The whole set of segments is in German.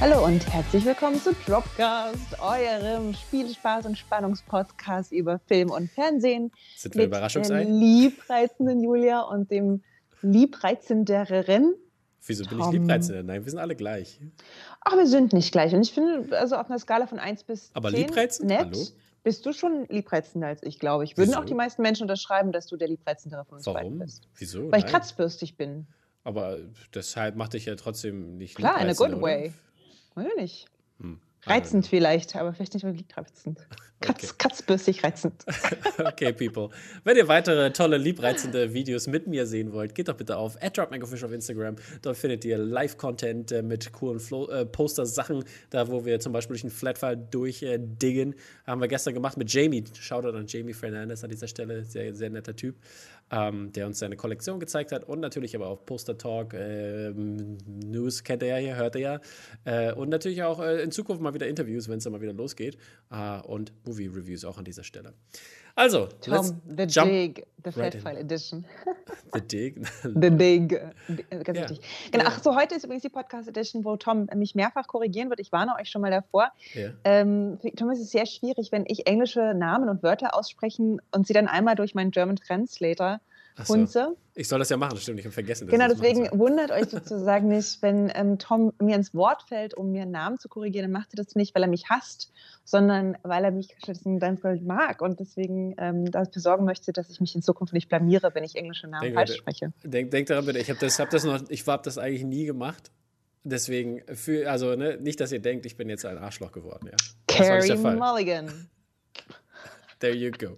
Hallo und herzlich willkommen zu Dropcast, eurem Spielspaß- und Spannungspodcast über Film und Fernsehen. Sind wir Überraschungsei? Dem liebreizenden Julia und dem liebreizenderen. Wieso bin Tom. ich liebreizender? Nein, wir sind alle gleich. Ach, wir sind nicht gleich. Und ich finde, also auf einer Skala von 1 bis Aber 10 liebreizend? nett, Hallo? bist du schon liebreizender als ich, glaube ich. Würden Wieso? auch die meisten Menschen unterschreiben, dass du der liebreizendere von uns beiden Warum? bist. Wieso? Weil ich Nein. kratzbürstig bin. Aber deshalb macht dich ja trotzdem nicht Klar, in a good oder? Weiß ich nicht. Hm. Reizend vielleicht, aber vielleicht nicht wirklich reizend. Katz, Okay. Kratzbürstig reizend. Okay, people. Wenn ihr weitere tolle, liebreizende Videos mit mir sehen wollt, geht doch bitte auf @dropmangofish auf Instagram. Dort findet ihr Live-Content äh, mit coolen Flo äh, Poster-Sachen, da wo wir zum Beispiel durch einen Flatfile durchdiggen. Haben wir gestern gemacht mit Jamie. Shoutout an Jamie Fernandez an dieser Stelle. Sehr, sehr netter Typ, ähm, der uns seine Kollektion gezeigt hat. Und natürlich aber auch Poster Talk, ähm, News kennt ihr ja hier, hört ihr ja. Äh, und natürlich auch äh, in Zukunft mal wieder Interviews, wenn es dann mal wieder losgeht. Äh, und Movie-Reviews auch an dieser Stelle. Also, Tom, The Dig, The right Flat in. File Edition. the dig. The Dig. äh, Ganz Ja. wichtig. Genau, Ja. ach so, heute ist übrigens die Podcast Edition, wo Tom mich mehrfach korrigieren wird. Ich warne euch schon mal davor. ja. Ähm, für Tom ist es sehr schwierig, wenn ich englische Namen und Wörter aussprechen und sie dann einmal durch meinen German Translator so. hunze. Ich soll das ja machen, stimmt. Ich habe vergessen. dass Genau, deswegen wundert euch sozusagen nicht, wenn ähm, Tom mir ins Wort fällt, um mir einen Namen zu korrigieren, dann macht er das nicht, weil er mich hasst, sondern weil er mich stattdessen ganz doll mag und deswegen ähm, dafür sorgen möchte, dass ich mich in Zukunft nicht blamiere, wenn ich englische Namen Denke, falsch spreche. Denk, denk daran bitte, ich habe das, hab das noch, ich habe das eigentlich nie gemacht. Deswegen, für, also ne, nicht, dass ihr denkt, ich bin jetzt ein Arschloch geworden. Ja. Carrie. Mulligan. There you go.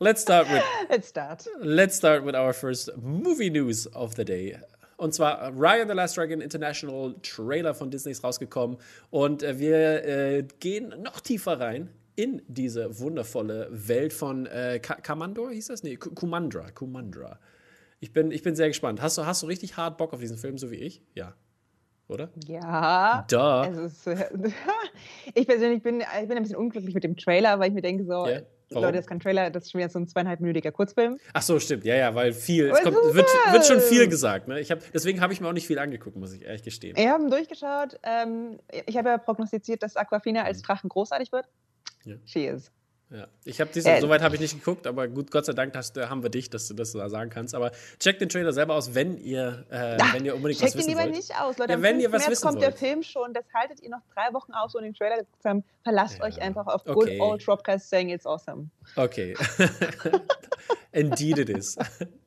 Let's start with Let's start. Let's start with our first movie news of the day. Und zwar Ryan the Last Dragon International Trailer von Disney ist rausgekommen. Und äh, wir äh, gehen noch tiefer rein in diese wundervolle Welt von äh, Ka- Kamandor, hieß das? Nee, Ku- Kumandra. Kumandra. Ich bin, ich bin sehr gespannt. Hast du, hast du richtig hart Bock auf diesen Film, so wie ich? Ja. Oder? Ja. Es ist, äh, ich persönlich bin, ich bin ein bisschen unglücklich mit dem Trailer, weil ich mir denke so, warum? Leute, das ist kein Trailer, das ist schon wieder so ein zweieinhalbminütiger Kurzfilm. Ach so, stimmt. Ja, ja, weil viel, es kommt, wird, wird schon viel gesagt. Ne? Ich hab, deswegen habe ich mir auch nicht viel angeguckt, muss ich ehrlich gestehen. Wir haben durchgeschaut. Ähm, ich habe ja prognostiziert, dass Aquafina als Drachen großartig wird. Ja. She is. Ja, ich habe diese, Äh, soweit habe ich nicht geguckt, aber gut, Gott sei Dank hast, äh, haben wir dich, dass du das da sagen kannst. Aber checkt den Trailer selber aus, wenn ihr, äh, Ah, wenn ihr unbedingt was Checkt ihn wissen lieber wollt. nicht aus, Leute. Ja, wenn ihr 5. was März wissen kommt der wollt. Film schon. Das haltet ihr noch drei Wochen aus, ohne den Trailer zu haben. Verlasst Ja. euch einfach auf Okay. good old Dropcast saying it's awesome. Okay. Indeed it is.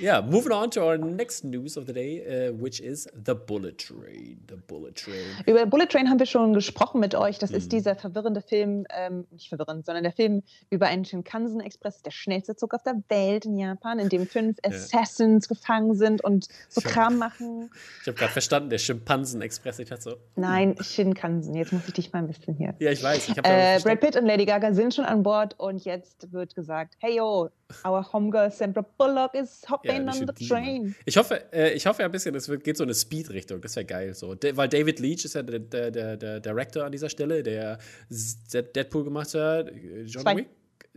yeah, moving on to our next news of the day, uh, which is the Bullet Train. The Bullet Train. Über Bullet Train haben wir schon gesprochen mit euch. Das Mhm. ist dieser verwirrende Film, ähm, nicht verwirrend, sondern der Film über einen Shinkansen-Express, der schnellste Zug auf der Welt in Japan, in dem fünf Assassins gefangen sind und so. Kram machen. Ich habe gerade verstanden, der Schimpansen-Express. Ich dachte so, Nein, Shinkansen. Jetzt muss ich dich mal ein bisschen hier. ja, ich weiß. Ich Äh, Brad Pitt und Lady Gaga sind schon an Bord und jetzt wird gesagt, hey yo, our homegirl Sandra Bullock is hopping die on the train. Ich hoffe, äh, ich hoffe ja ein bisschen, es geht so in eine Speed-Richtung. Das wäre geil. So. De, weil David Leach ist ja der, der, der, der Director an dieser Stelle, der Z- Deadpool gemacht hat. äh, John Zwei. Wick?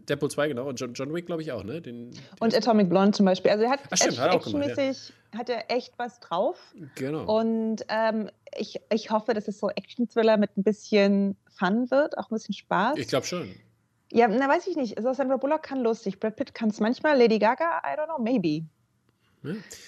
Deadpool 2, genau. Und John, John Wick, glaube ich, auch, ne? Den, Und Atomic Blonde zum Beispiel. Also er hat Ach, stimmt, hat auch gemacht, ja. actionmäßig hat er echt was drauf. genau. Und ähm, ich, ich hoffe, dass es so Action-Thriller mit ein bisschen Fun wird, auch ein bisschen Spaß. ich glaube schon. Ja, na weiß ich nicht. Also Sandra Bullock kann lustig, Brad Pitt kann es manchmal, Lady Gaga, I don't know, maybe.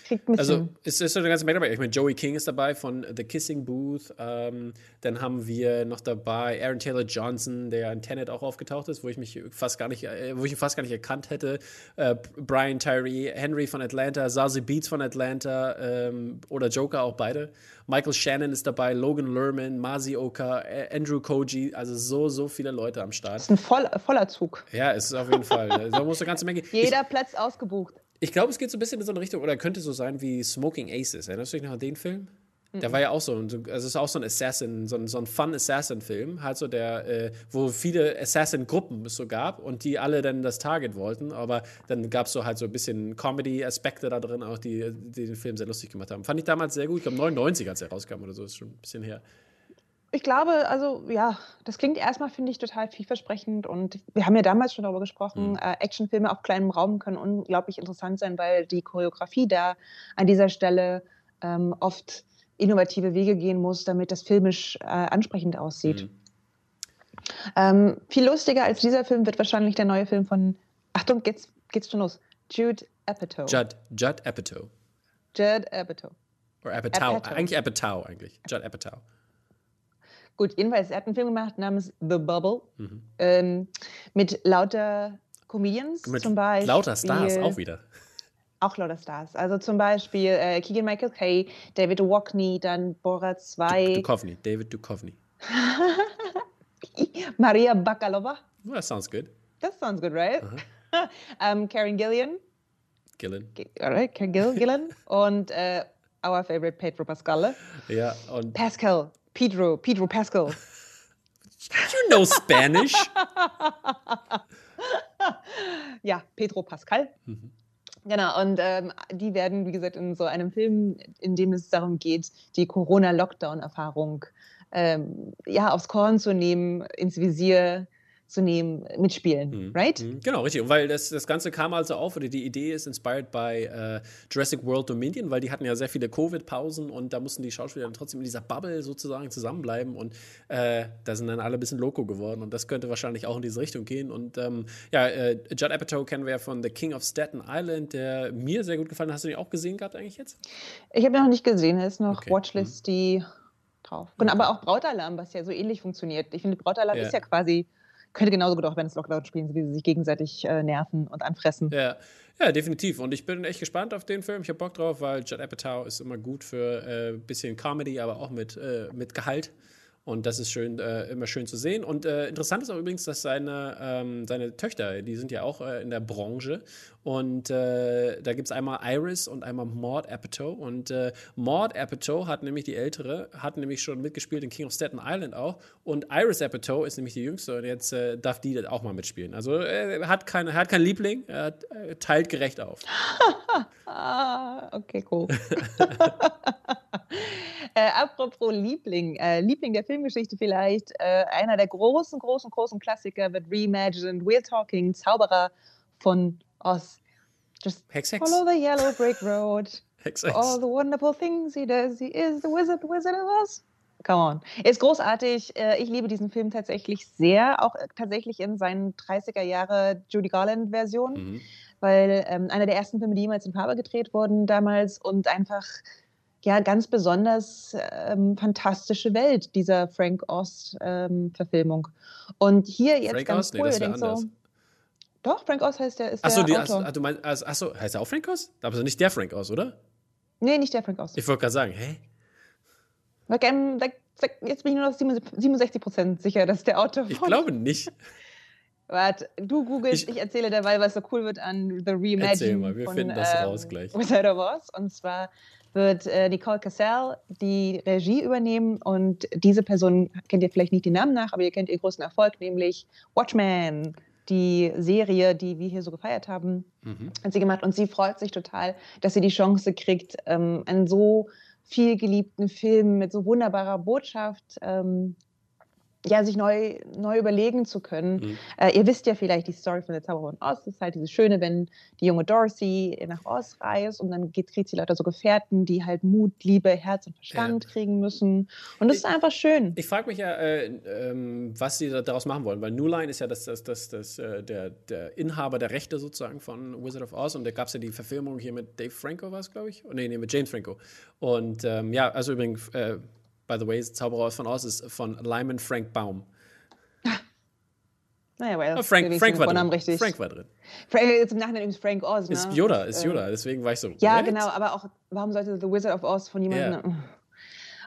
Kriegt bisschen. Also, es ist so eine ganze Menge dabei. Ich meine, Joey King ist dabei von The Kissing Booth. Ähm, dann haben wir noch dabei Aaron Taylor Johnson, der in Tenet auch aufgetaucht ist, wo ich mich fast gar nicht, äh, wo ich ihn fast gar nicht erkannt hätte. Äh, Brian Tyree Henry von Atlanta, Zazie Beats von Atlanta ähm, oder Joker auch beide. Michael Shannon ist dabei, Logan Lerman, Masi Oka, Andrew Koji, also so, so viele Leute am Start. das ist ein voll, voller Zug. Ja, es ist auf jeden Fall. Da muss eine ganze Menge. Ich, Jeder Platz ausgebucht. Ich glaube, es geht so ein bisschen in so eine Richtung, oder könnte so sein wie Smoking Aces. Erinnerst du dich noch an den Film? Der war ja auch so, also es ist auch so ein Assassin, so ein, so ein Fun-Assassin-Film, halt so der, äh, wo viele Assassin-Gruppen es so gab und die alle dann das Target wollten, aber dann gab es so halt so ein bisschen Comedy-Aspekte da drin, auch die, die den Film sehr lustig gemacht haben. Fand ich damals sehr gut, ich glaube 99, als er rauskam oder so, ist schon ein bisschen her. Ich glaube, also ja, das klingt erstmal, finde ich, total vielversprechend. Und wir haben ja damals schon darüber gesprochen, Mhm. äh, Actionfilme auf kleinem Raum können unglaublich interessant sein, weil die Choreografie da an dieser Stelle ähm, oft innovative Wege gehen muss, damit das filmisch äh, ansprechend aussieht. Mhm. Ähm, viel lustiger als dieser Film wird wahrscheinlich der neue Film von, Achtung, geht's, geht's schon los, Jude Apatow. Judd, Judd Apatow. Judd Apatow. Oder Apatow. Apatow. Eigentlich Apatow, eigentlich. Judd Apatow. Gut, jedenfalls, er hat einen Film gemacht namens The Bubble mhm. ähm, mit lauter Comedians mit zum Beispiel. Lauter Stars auch wieder. Auch lauter Stars. Also zum Beispiel äh, Keegan Michael Kay, David Duchovny, dann Borat 2. Duchovny, David Duchovny. Maria Bakalova. Well, that sounds good. That sounds good, right? Uh -huh. um, Karen Gillian. Gillen. Alright, Karen Gill, Gillen. und äh, our favorite Pedro Pascal. Ja, und. Pascal. Pedro. Pedro Pascal. you know Spanish? ja, Pedro Pascal. Mhm. Genau, und ähm, die werden, wie gesagt, in so einem Film, in dem es darum geht, die Corona-Lockdown-Erfahrung ähm, ja, aufs Korn zu nehmen, ins Visier zu nehmen, mitspielen, mhm. right? Mhm. Genau, richtig. Und weil das, das Ganze kam also auf, oder die Idee ist inspired by äh, Jurassic World Dominion, weil die hatten ja sehr viele Covid-Pausen und da mussten die Schauspieler dann trotzdem in dieser Bubble sozusagen zusammenbleiben und äh, da sind dann alle ein bisschen loco geworden und das könnte wahrscheinlich auch in diese Richtung gehen. Und ähm, ja, äh, Judd Apatow kennen wir ja von The King of Staten Island, der mir sehr gut gefallen hat. Hast du den auch gesehen gehabt eigentlich jetzt? Ich habe ihn noch nicht gesehen, er ist noch okay. Watchlist, mhm. die drauf. Und aber auch Brautalarm, was ja so ähnlich funktioniert. Ich finde, Brautalarm ja. ist ja quasi könnte genauso gut auch wenn es Lockdown spielen, wie sie sich gegenseitig äh, nerven und anfressen. Ja. ja, definitiv. Und ich bin echt gespannt auf den Film. Ich habe Bock drauf, weil Judd Apatow ist immer gut für ein äh, bisschen Comedy, aber auch mit, äh, mit Gehalt. Und das ist schön, äh, immer schön zu sehen. Und äh, interessant ist auch übrigens, dass seine, ähm, seine Töchter, die sind ja auch äh, in der Branche. Und äh, da gibt es einmal Iris und einmal Maud Apatow. Und äh, Maud Apatow hat nämlich die ältere, hat nämlich schon mitgespielt in King of Staten Island auch. Und Iris Apatow ist nämlich die jüngste und jetzt äh, darf die auch mal mitspielen. Also er hat, keine, er hat keinen Liebling, er teilt gerecht auf. ah, okay, cool. Apropos Liebling, Liebling der Filmgeschichte vielleicht, äh, einer der großen, großen, großen Klassiker wird reimagined. We're talking Zauberer von Oz. Just Hex, Hex. follow the yellow brick road. Hex, Hex. All the wonderful things he does. He is the wizard, the wizard of Oz. Come on. Ist großartig. Äh, ich liebe diesen Film tatsächlich sehr, auch äh, tatsächlich in seinen 30er Jahre Judy Garland Version, mhm. weil ähm, einer der ersten Filme, die jemals in Farbe gedreht wurden damals und einfach ja ganz besonders ähm, fantastische Welt dieser Frank Oz-Verfilmung. Ähm, und hier jetzt Frank ganz Oz? cool, nee, das so, doch, Frank Oz heißt der, ist achso, der die, Autor. du meinst, achso, heißt er auch Frank Oz? Aber nicht der Frank Oz, oder? Nee, nicht der Frank Oz. Ich wollte gerade sagen, hä? Jetzt bin ich nur noch 67 Prozent sicher, dass der Autor Ich glaube nicht. Warte, du googelst, ich, ich, erzähle dabei, was so cool wird an The Reimagining Erzähl mal, wir von, finden das ähm, raus gleich. Wizard of Oz. Und zwar wird äh, Nicole Cassell die Regie übernehmen und diese Person kennt ihr vielleicht nicht den Namen nach, aber ihr kennt ihren großen Erfolg, nämlich Watchmen, die Serie, die wir hier so gefeiert haben, mhm. hat sie gemacht und sie freut sich total, dass sie die Chance kriegt, ähm, einen so viel geliebten Film mit so wunderbarer Botschaft ähm, ja, sich neu, neu überlegen zu können. Mhm. Äh, ihr wisst ja vielleicht die Story von der Zauberin Oz. Das ist halt dieses Schöne, wenn die junge Dorothy nach Oz reist und dann geht, kriegt sie lauter so Gefährten, die halt Mut, Liebe, Herz und Verstand ja. kriegen müssen. Und das ich, ist einfach schön. Ich frage mich ja, äh, ähm, was sie daraus machen wollen, weil New Line ist ja das, das, das, das, äh, der, der Inhaber der Rechte sozusagen von Wizard of Oz und da gab es ja die Verfilmung hier mit Dave Franco, war es, glaube ich? Oh, nee, nee, mit James Franco. Und ähm, ja, also übrigens äh, by the way, Zauberer von Oz ist von Lyman Frank Baum. Naja, weil oh, Frank, Frank, war drin. Richtig. Frank war drin. Frank, jetzt im Nachhinein übrigens Frank Oz. Ne? Ist Yoda, ist Yoda, deswegen war ich so. Ja, what? genau, aber auch, warum sollte The Wizard of Oz von jemandem. Yeah.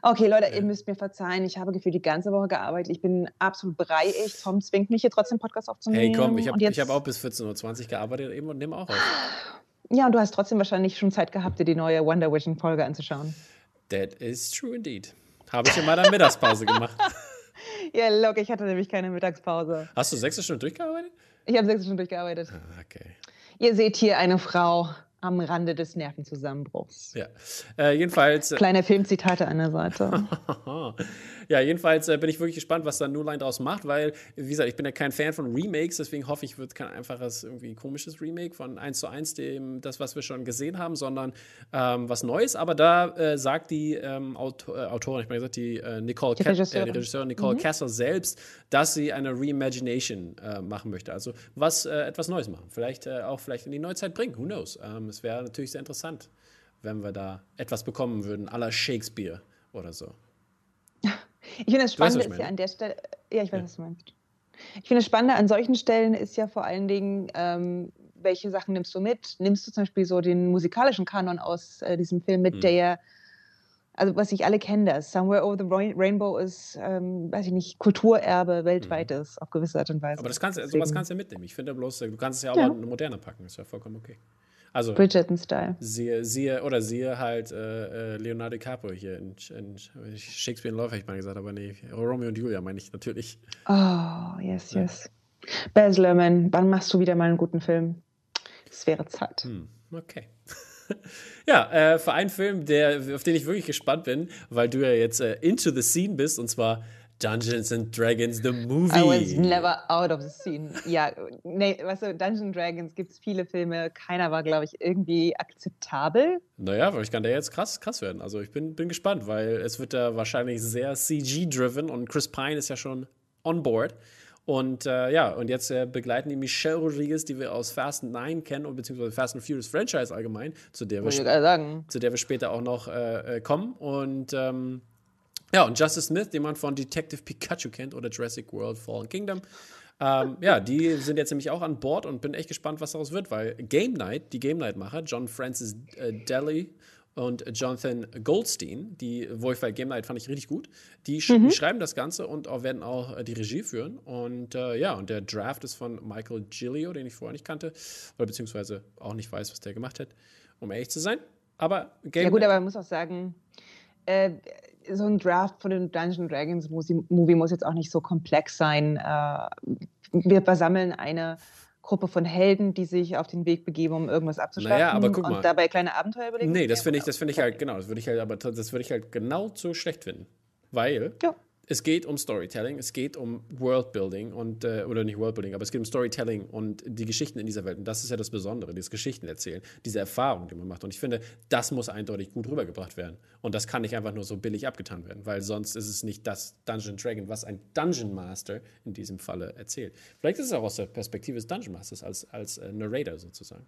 Okay, Leute, ihr müsst mir verzeihen. Ich habe gefühlt die ganze Woche gearbeitet. Ich bin absolut breiig. Tom zwingt mich hier trotzdem Podcast aufzunehmen. Hey, komm, ich habe hab auch bis 14.20 Uhr gearbeitet eben und nehme auch auf. Ja, und du hast trotzdem wahrscheinlich schon Zeit gehabt, dir die neue Wonder Vision Folge anzuschauen. That is true indeed. Habe ich in meiner Mittagspause gemacht. ja, look, ich hatte nämlich keine Mittagspause. Hast du sechs Stunden durchgearbeitet? Ich habe sechs Stunden durchgearbeitet. Ah, okay. Ihr seht hier eine Frau am Rande des Nervenzusammenbruchs. Ja, äh, jedenfalls. Äh, Kleine Filmzitate an der Seite. Ja, jedenfalls äh, bin ich wirklich gespannt, was da New Line daraus macht, weil, wie gesagt, ich bin ja kein Fan von Remakes, deswegen hoffe ich, wird kein einfaches, irgendwie komisches Remake von 1 zu 1, dem, das, was wir schon gesehen haben, sondern ähm, was Neues. Aber da äh, sagt die ähm, Autor, äh, Autorin, ich meine gesagt, die äh, Nicole die Regisseurin, die Regisseurin Nicole mhm. Kessler selbst, dass sie eine Reimagination machen möchte. Also was etwas Neues machen. Vielleicht auch vielleicht in die Neuzeit bringen. Who knows? Ähm, es wäre natürlich sehr interessant, wenn wir da etwas bekommen würden, aller Shakespeare oder so. Ich finde, das Spannende weißt, ist ja an der Stelle, ja, ich weiß, ja. was du meinst. Ich finde, das Spannende an solchen Stellen ist ja vor allen Dingen, ähm, welche Sachen nimmst du mit? Nimmst du zum Beispiel so den musikalischen Kanon aus äh, diesem Film mit, hm. der ja, also was ich alle kennen das, Somewhere Over the Rainbow ist, ähm, weiß ich nicht, Kulturerbe weltweit hm. ist, auf gewisse Art und Weise. Aber das kannst, sowas kannst du ja mitnehmen. Ich finde bloß, du kannst es ja auch ja. moderner packen, ist ja vollkommen okay. Also Bridgerton-Style. Siehe, siehe, oder siehe halt äh, äh Leonardo DiCaprio hier in, in Shakespeare in Love, hätte ich mal gesagt, aber nee, Romeo und Julia meine ich natürlich. Oh, yes, ja. yes. Baz Luhrmann, wann machst du wieder mal einen guten Film? Es wäre Zeit. Hm, okay. ja, äh, für einen Film, der, auf den ich wirklich gespannt bin, weil du ja jetzt äh, into the scene bist, und zwar Dungeons and Dragons, the movie. I was never out of the scene. Ja, nee, weißt du, Dungeons Dragons gibt es viele Filme, keiner war, glaube ich, irgendwie akzeptabel. Naja, aber ich kann da jetzt krass, krass werden. Also ich bin, bin gespannt, weil es wird da wahrscheinlich sehr CG-driven und Chris Pine ist ja schon on board. Und äh, ja, und jetzt äh, begleiten die Michelle Rodriguez, die wir aus Fast 9 kennen, und beziehungsweise Fast and Furious Franchise allgemein, zu der, wir, zu der wir später auch noch äh, äh kommen. Und ähm, ja, und Justice Smith, den man von Detective Pikachu kennt oder Jurassic World Fallen Kingdom. Ähm, ja, die sind jetzt nämlich auch an Bord und bin echt gespannt, was daraus wird, weil Game Night, die Game Night-Macher, John Francis äh, Daly und Jonathan Goldstein, die Wolfwald Game Night fand ich richtig gut. Die, sch mhm. schreiben das Ganze und auch, werden auch äh, die Regie führen. Und äh, ja, und der Draft ist von Michael Gilio, den ich vorher nicht kannte, oder beziehungsweise auch nicht weiß, was der gemacht hat, um ehrlich zu sein. Aber Game Ja, gut, Night aber man muss auch sagen, äh, so ein Draft von den Dungeons Dragons Movie muss jetzt auch nicht so komplex sein. Äh, wir versammeln eine Gruppe von Helden, die sich auf den Weg begeben, um irgendwas abzuschlagen naja, aber guck und dabei kleine Abenteuer überlegen. Nee, das finde ich, das finde ich halt genau, das würde ich halt, aber das würde ich halt genau so schlecht finden, weil ja es geht um Storytelling, es geht um Worldbuilding und, äh, oder nicht Worldbuilding, aber es geht um Storytelling und die Geschichten in dieser Welt. Und das ist ja das Besondere, dieses Geschichten erzählen, diese Erfahrung, die man macht. Und ich finde, das muss eindeutig gut rübergebracht werden. Und das kann nicht einfach nur so billig abgetan werden, weil sonst ist es nicht das Dungeon Dragon, was ein Dungeon Master in diesem Falle erzählt. Vielleicht ist es auch aus der Perspektive des Dungeon Masters als, als äh, Narrator sozusagen.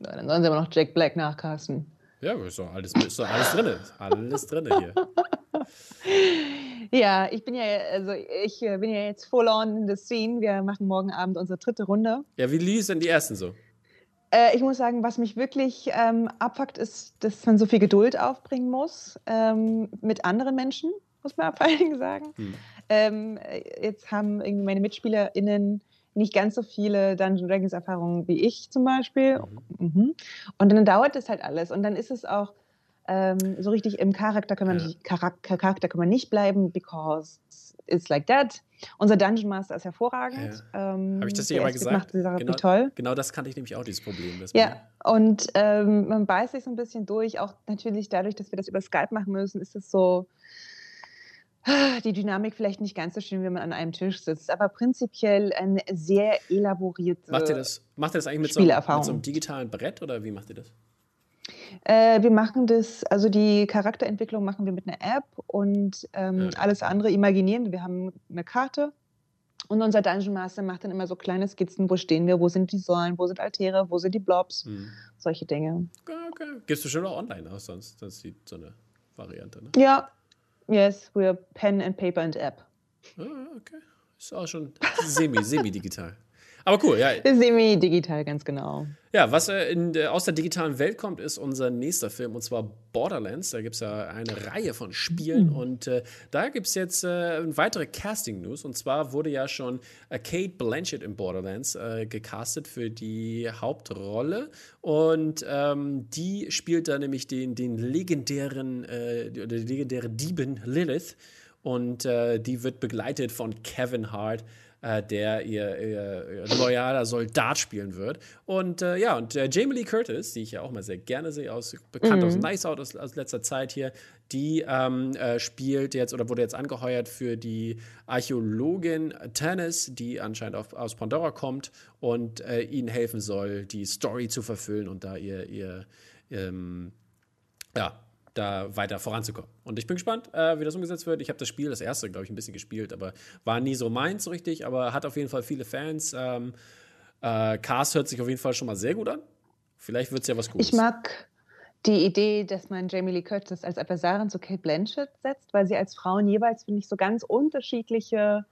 Ja, dann sollen sie aber noch Jack Black nachcasten. Ja, ist doch alles, ist doch alles drin. Alles drin hier. Ja, ich bin ja, also ich äh, bin ja jetzt full on in the scene. Wir machen morgen Abend unsere dritte Runde. Ja, wie lief denn die ersten so? Äh, ich muss sagen, was mich wirklich ähm, abfuckt, ist, dass man so viel Geduld aufbringen muss ähm, mit anderen Menschen, muss man vor allen Dingen sagen. Hm. Ähm, jetzt haben irgendwie meine MitspielerInnen nicht ganz so viele Dungeons Dragons Erfahrungen wie ich zum Beispiel. Mhm. Mhm. Und dann dauert es halt alles. Und dann ist es auch, ähm, so richtig im Charakter kann man ja. nicht, Charakter, Charakter kann man nicht bleiben, because it's like that. Unser Dungeon Master ist hervorragend. Ja. Ähm, Habe ich das dir mal gesagt? Macht die Sache genau, toll. genau das kannte ich nämlich auch, dieses Problem. ja, und ähm, man beißt sich so ein bisschen durch. Auch natürlich dadurch, dass wir das über Skype machen müssen, ist es so die Dynamik vielleicht nicht ganz so schön, wenn man an einem Tisch sitzt, aber prinzipiell eine sehr elaborierte Macht ihr das, macht ihr das eigentlich mit so, mit so einem digitalen Brett oder wie macht ihr das? Äh, wir machen das, also die Charakterentwicklung machen wir mit einer App und ähm, ja. alles andere imaginieren. Wir haben eine Karte und unser Dungeon Master macht dann immer so kleine Skizzen, wo stehen wir, wo sind die Säulen, wo sind Altäre, wo sind die Blobs, mhm. solche Dinge. Okay, okay. Gibst du schon auch online aus, sonst das ist so eine Variante, ne? Ja, yes, we're Pen and Paper and App. Ah, okay. Ist auch schon semi, semi-digital. Aber cool, ja. Semi-digital, ganz genau. Ja, was äh, in, äh, aus der digitalen Welt kommt, ist unser nächster Film und zwar Borderlands. Da gibt es ja eine Reihe von Spielen mhm. und äh, da gibt es jetzt äh, weitere Casting-News. Und zwar wurde ja schon äh, Kate Blanchett in Borderlands äh, gecastet für die Hauptrolle und ähm, die spielt da nämlich den, den legendären, die legendäre Diebin Lilith und die wird begleitet von Kevin Hart äh, der ihr, ihr, ihr, loyaler Soldat spielen wird. Und äh, ja, und äh, Jamie Lee Curtis, die ich ja auch mal sehr gerne sehe, aus, bekannt mhm. aus Nice Out aus, aus, letzter Zeit hier, die ähm, äh, spielt jetzt oder wurde jetzt angeheuert für die Archäologin Tannis, die anscheinend auf, aus Pandora kommt und äh, ihnen helfen soll, die Story zu verfüllen und da ihr, ihr ähm, ja, da weiter voranzukommen. Und ich bin gespannt, äh, wie das umgesetzt wird. Ich habe das Spiel, das erste, glaube ich, ein bisschen gespielt, aber war nie so meins so richtig, aber hat auf jeden Fall viele Fans. Ähm, äh, Cast hört sich auf jeden Fall schon mal sehr gut an. Vielleicht wird es ja was Gutes. Ich mag die Idee, dass man Jamie Lee Curtis als Adversarin zu Kate Blanchett setzt, weil sie als Frauen jeweils, finde ich, so ganz unterschiedliche,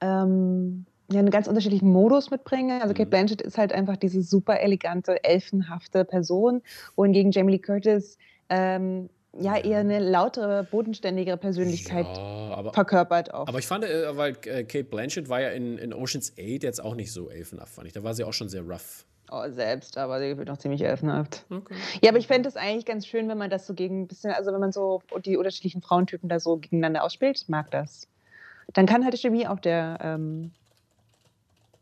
ähm, ja, einen ganz unterschiedlichen Modus mitbringen. Also Kate mhm. Blanchett ist halt einfach diese super elegante, elfenhafte Person, wohingegen Jamie Lee Curtis ähm, ja eher eine lautere, bodenständigere Persönlichkeit ja, aber, verkörpert auch. Aber ich fand, äh, weil äh, Kate Blanchett war ja in, in Ocean's 8 jetzt auch nicht so elfenhaft, fand ich. Da war sie auch schon sehr rough. Oh, selbst, aber sie wird noch ziemlich elfenhaft. Okay. Ja, aber ich fände es eigentlich ganz schön, wenn man das so gegen ein bisschen, also wenn man so die unterschiedlichen Frauentypen da so gegeneinander ausspielt. Ich mag das. Dann kann halt Chemie auf der ähm,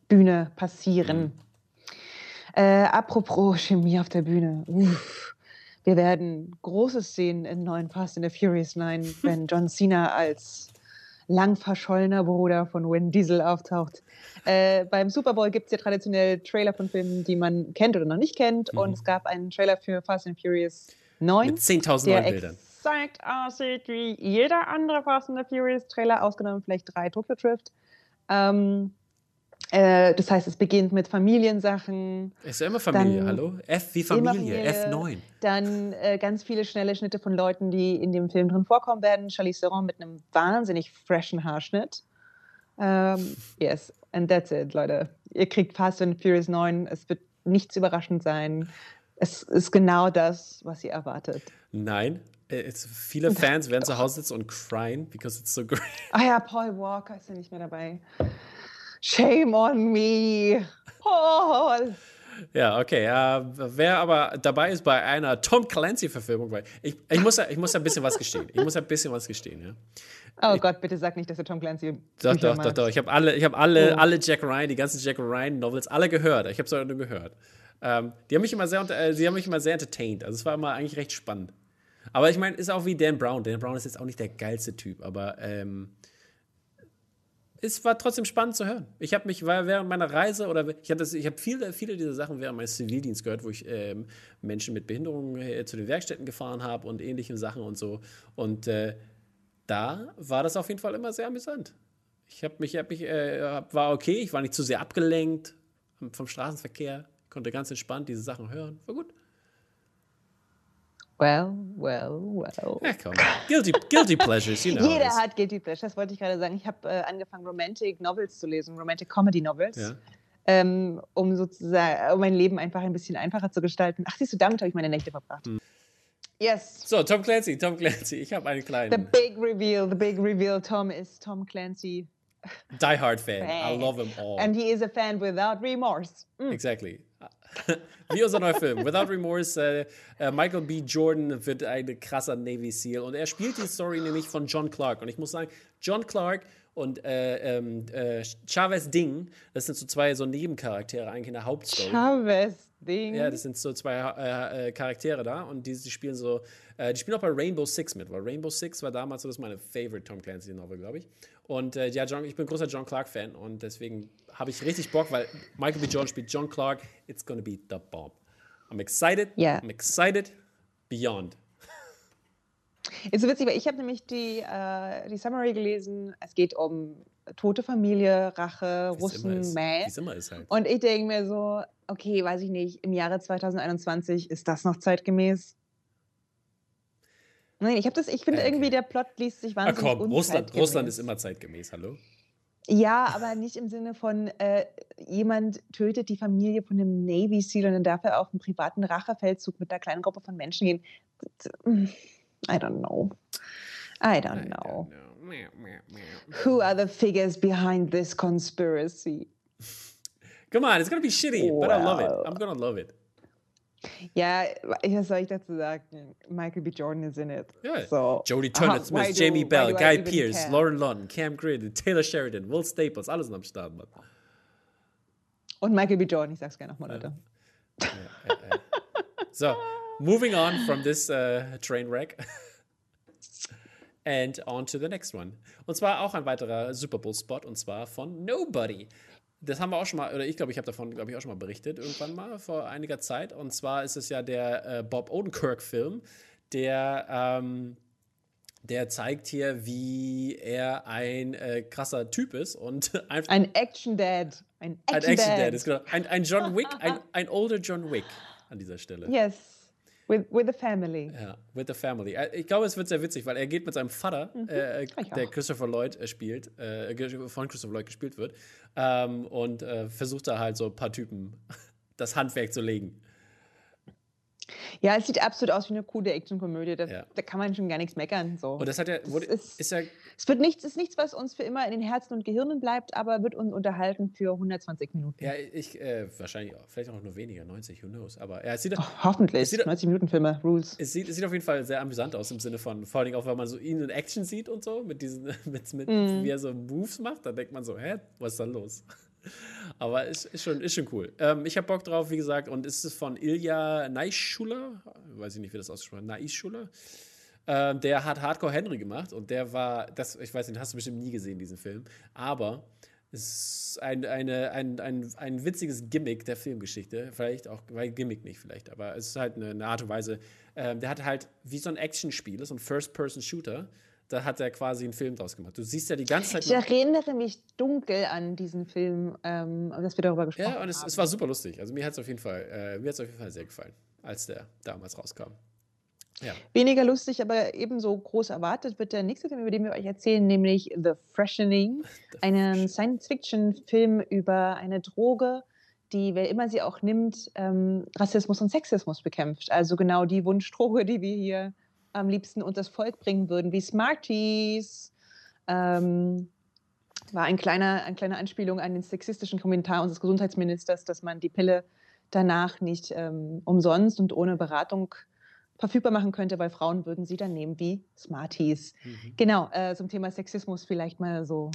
Bühne passieren. Mhm. Äh, apropos Chemie auf der Bühne. Uff. Wir werden Großes sehen in neuen Fast and the Furious 9, wenn John Cena als lang verschollener Bruder von Vin Diesel auftaucht. Äh, beim Super Bowl gibt es ja traditionell Trailer von Filmen, die man kennt oder noch nicht kennt. Mhm. Und es gab einen Trailer für Fast and Furious 9. Mit 10.000 neuen Bildern. exakt aussieht wie jeder andere Fast and the Furious Trailer, ausgenommen vielleicht drei Tokyo Drift. Ähm, äh, das heißt, es beginnt mit Familiensachen. Ist ja immer Familie, hallo? F wie Familie, Familie F9. Dann äh, ganz viele schnelle Schnitte von Leuten, die in dem Film drin vorkommen werden. Charlize Theron mit einem wahnsinnig freshen Haarschnitt. Ähm, yes, and that's it, Leute. Ihr kriegt Fast and Furious 9. Es wird nichts überraschend sein. Es ist genau das, was ihr erwartet. Nein, It's, viele Fans werden zu Hause sitzen und crying, because it's so great. Ah ja, Paul Walker ist ja nicht mehr dabei. Shame on me. Paul. Ja, okay. Ja, wer aber dabei ist bei einer Tom Clancy-Verfilmung, weil ich, ich, muss ja, ich muss ein bisschen was gestehen. Ich muss ein bisschen was gestehen, ja. Oh ich, Gott, bitte sag nicht, dass du Tom Clancy. Doch, doch, doch, doch. Ich habe alle, ich hab alle, oh. alle Jack Ryan, die ganzen Jack Ryan Novels, alle gehört. Ich habe es nur gehört. Ähm, die haben mich immer sehr, äh, sie haben mich immer sehr entertained. Also es war immer eigentlich recht spannend. Aber ich meine, ist auch wie Dan Brown. Dan Brown ist jetzt auch nicht der geilste Typ, aber ähm, es war trotzdem spannend zu hören. Ich habe mich während meiner Reise oder ich habe hab viele, viele dieser Sachen während meines Zivildienstes gehört, wo ich ähm, Menschen mit Behinderungen äh, zu den Werkstätten gefahren habe und ähnlichen Sachen und so. Und äh, da war das auf jeden Fall immer sehr amüsant. Ich habe mich, hab mich äh, war okay, ich war nicht zu sehr abgelenkt vom Straßenverkehr, konnte ganz entspannt diese Sachen hören. War gut. Well, well, well. Ja, komm. Guilty, guilty Pleasures, you know. Jeder hat Guilty Pleasures, das wollte ich gerade sagen. Ich habe äh, angefangen, Romantic Novels zu lesen, Romantic Comedy Novels. Ja. Ähm, um sozusagen, um mein Leben einfach ein bisschen einfacher zu gestalten. Ach, siehst du, damit habe ich meine Nächte verbracht. Hm. Yes. So, Tom Clancy, Tom Clancy. Ich habe einen kleinen. The big reveal, the big reveal. Tom is Tom Clancy. Die Hard fan. fan. I love him all. And he is a fan without remorse. Mm. Exactly. Wie unser neuer Film. Without Remorse. Äh, äh, Michael B. Jordan wird ein krasser Navy SEAL. Und er spielt die Story nämlich von John Clark. Und ich muss sagen, John Clark und äh, ähm, äh, Chavez Ding, das sind so zwei so Nebencharaktere eigentlich in der Hauptstory. Chavez Ding? Ja, das sind so zwei äh, äh, Charaktere da und die, die spielen so, die spielen auch bei Rainbow Six mit, weil Rainbow Six war damals so, das ist meine favorite Tom Clancy Novel, glaube ich. Und ja, John, ich bin großer John Clark Fan und deswegen habe ich richtig Bock, weil Michael B. Jordan spielt John Clark. It's gonna be the bomb. I'm excited. Yeah. I'm excited beyond. Ist so witzig, weil ich habe nämlich die, äh, die Summary gelesen. Es geht um tote Familie, Rache, Wie's Russen, Mäh. Halt. Und ich denke mir so, okay, weiß ich nicht, im Jahre 2021 ist das noch zeitgemäß? Nein, ich habe das, ich finde okay. irgendwie, der Plot liest sich wahnsinnig Ach komm, Russland, Russland ist immer zeitgemäß, hallo? Ja, aber nicht im Sinne von, äh, jemand tötet die Familie von einem Navy SEAL und dann darf er auf einen privaten Rachefeldzug mit einer kleinen Gruppe von Menschen gehen. I don't know. I don't know. Who are the figures behind this conspiracy? Come on, it's gonna be shitty, well, but I love it. I'm gonna love it. Ja, was soll ich dazu sagen? Michael B. Jordan is in it. Ja. So. Jodie Turner Smith, do- Jamie Bell, do I Guy Pearce, care? Lauren London, Cam Gridley, Taylor Sheridan, Will Staples, alles am Start, Mann. Und Michael B. Jordan, ich sag's gerne nochmal, Leute. Ja, ja, ja. So, moving on from this uh, train wreck. And on to the next one. Und zwar auch ein weiterer Super Bowl-Spot und zwar von Nobody. Das haben wir auch schon mal, oder ich glaube, ich habe davon, glaube ich, auch schon mal berichtet, irgendwann mal vor einiger Zeit. Und zwar ist es ja der äh, Bob Odenkirk-Film, der, ähm, der zeigt hier, wie er ein äh, krasser Typ ist und einfach Ein Action-Dad. Ein ein Action-Dad. Ist, genau. Ein, ein John Wick, ein, ein older John Wick an dieser Stelle. Yes. With, with the family. Ja, with the family. Äh, Ich glaube, es wird sehr witzig, weil er geht mit seinem Vater, äh, Ich der auch. Christopher Lloyd äh, spielt, äh, von Christopher Lloyd gespielt wird, ähm, und äh, versucht da halt so ein paar Typen das Handwerk zu legen. Ja, es sieht absolut aus wie eine coole Actionkomödie. Da, Ja. da kann man schon gar nichts meckern. So. Und das hat ja, wurde, ist- ist ja, es wird nichts, ist nichts, was uns für immer in den Herzen und Gehirnen bleibt, aber wird uns unterhalten für 120 Minuten. ja, ich, äh, wahrscheinlich, auch, vielleicht auch nur weniger, 90, who knows. Aber ja, es sieht, Oh, hoffentlich. Es sieht- 90 Minuten Filme, Rules. es, sieht, es sieht auf jeden Fall sehr amüsant aus im Sinne von, vor allem auch, wenn man so ihn in Action sieht und so, mit diesen, mit, mit Mhm. wie er so Moves macht, dann denkt man so, hä, was ist da los? Aber es ist schon, ist schon cool. Ähm, ich habe Bock drauf, wie gesagt, und es ist von Ilja Neischuler, weiß ich nicht, wie das ausgesprochen wird, Neischuler. Ähm, der hat Hardcore Henry gemacht und der war, das, ich weiß nicht, hast du bestimmt nie gesehen, diesen Film, aber es ist ein, eine, ein, ein, ein witziges Gimmick der Filmgeschichte. Vielleicht auch, weil Gimmick nicht vielleicht, aber es ist halt eine, eine Art und Weise. Ähm, der hat halt wie so ein Actionspiel, so ein First-Person-Shooter. Da hat er quasi einen Film draus gemacht. Du siehst ja die ganze Zeit. Ich erinnere mich dunkel an diesen Film, ähm, dass wir darüber gesprochen ja, und es, haben. es war super lustig. Also mir hat es auf jeden Fall, äh, mir auf jeden Fall sehr gefallen, als der damals rauskam. Ja. Weniger lustig, aber ebenso groß erwartet wird der nächste Film, über den wir euch erzählen, nämlich The Freshening, einen Science-Fiction-Film über eine Droge, die, wer immer sie auch nimmt, ähm, Rassismus und Sexismus bekämpft. Also genau die Wunschdroge, die wir hier am liebsten unter das Volk bringen würden, wie Smarties. Ähm, war ein kleiner, eine kleine Anspielung an den sexistischen Kommentar unseres Gesundheitsministers, dass man die Pille danach nicht ähm, umsonst und ohne Beratung verfügbar machen könnte, weil Frauen würden sie dann nehmen wie Smarties. Mhm. Genau, äh, zum Thema Sexismus vielleicht mal so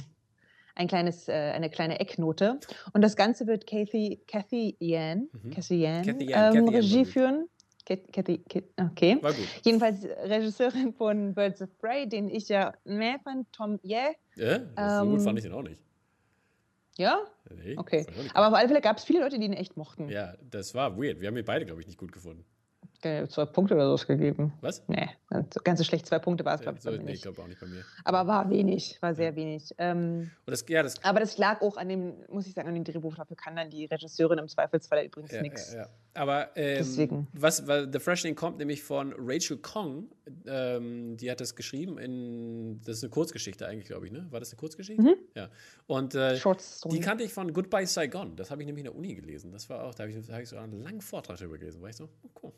ein kleines, äh, eine kleine Ecknote. Und das Ganze wird Kathy, Kathy Yan, Mhm. Kathy Yan, Kathy Yan, ähm, Kathy Yan Regie gut. führen. Kat- Kathy, Kat- okay. War gut. Jedenfalls Regisseurin von Birds of Prey, den ich ja mehr fand, Tom Ye. Ja, das so gut Ähm, fand ich den auch nicht. Ja, Nee, okay. Aber auf alle Fälle gab es viele Leute, die ihn echt mochten. Ja, das war weird. Wir haben ihn beide, glaube ich, nicht gut gefunden. Äh, Zwei Punkte oder so gegeben. Was? Nee, ganz so schlecht zwei Punkte war es, glaube ich, so, bei mir nee, ich glaube auch nicht bei mir. Aber war wenig, war sehr wenig. Ähm, Und das, ja, das, aber das lag auch an dem, muss ich sagen, an dem Drehbuch. Dafür kann dann die Regisseurin im Zweifelsfall übrigens ja, nichts. ja, ja. Aber ähm, Deswegen. was, weil The Freshening kommt nämlich von Rachel Kong. Ähm, die hat das geschrieben in, das ist eine Kurzgeschichte eigentlich, glaube ich, ne? War das eine Kurzgeschichte? Mhm. Ja. Und äh, Short Story. die kannte ich von Goodbye Saigon. Das habe ich nämlich in der Uni gelesen. Das war auch, da habe ich, da hab ich so einen langen Vortrag darüber gelesen. War ich so, oh, cool.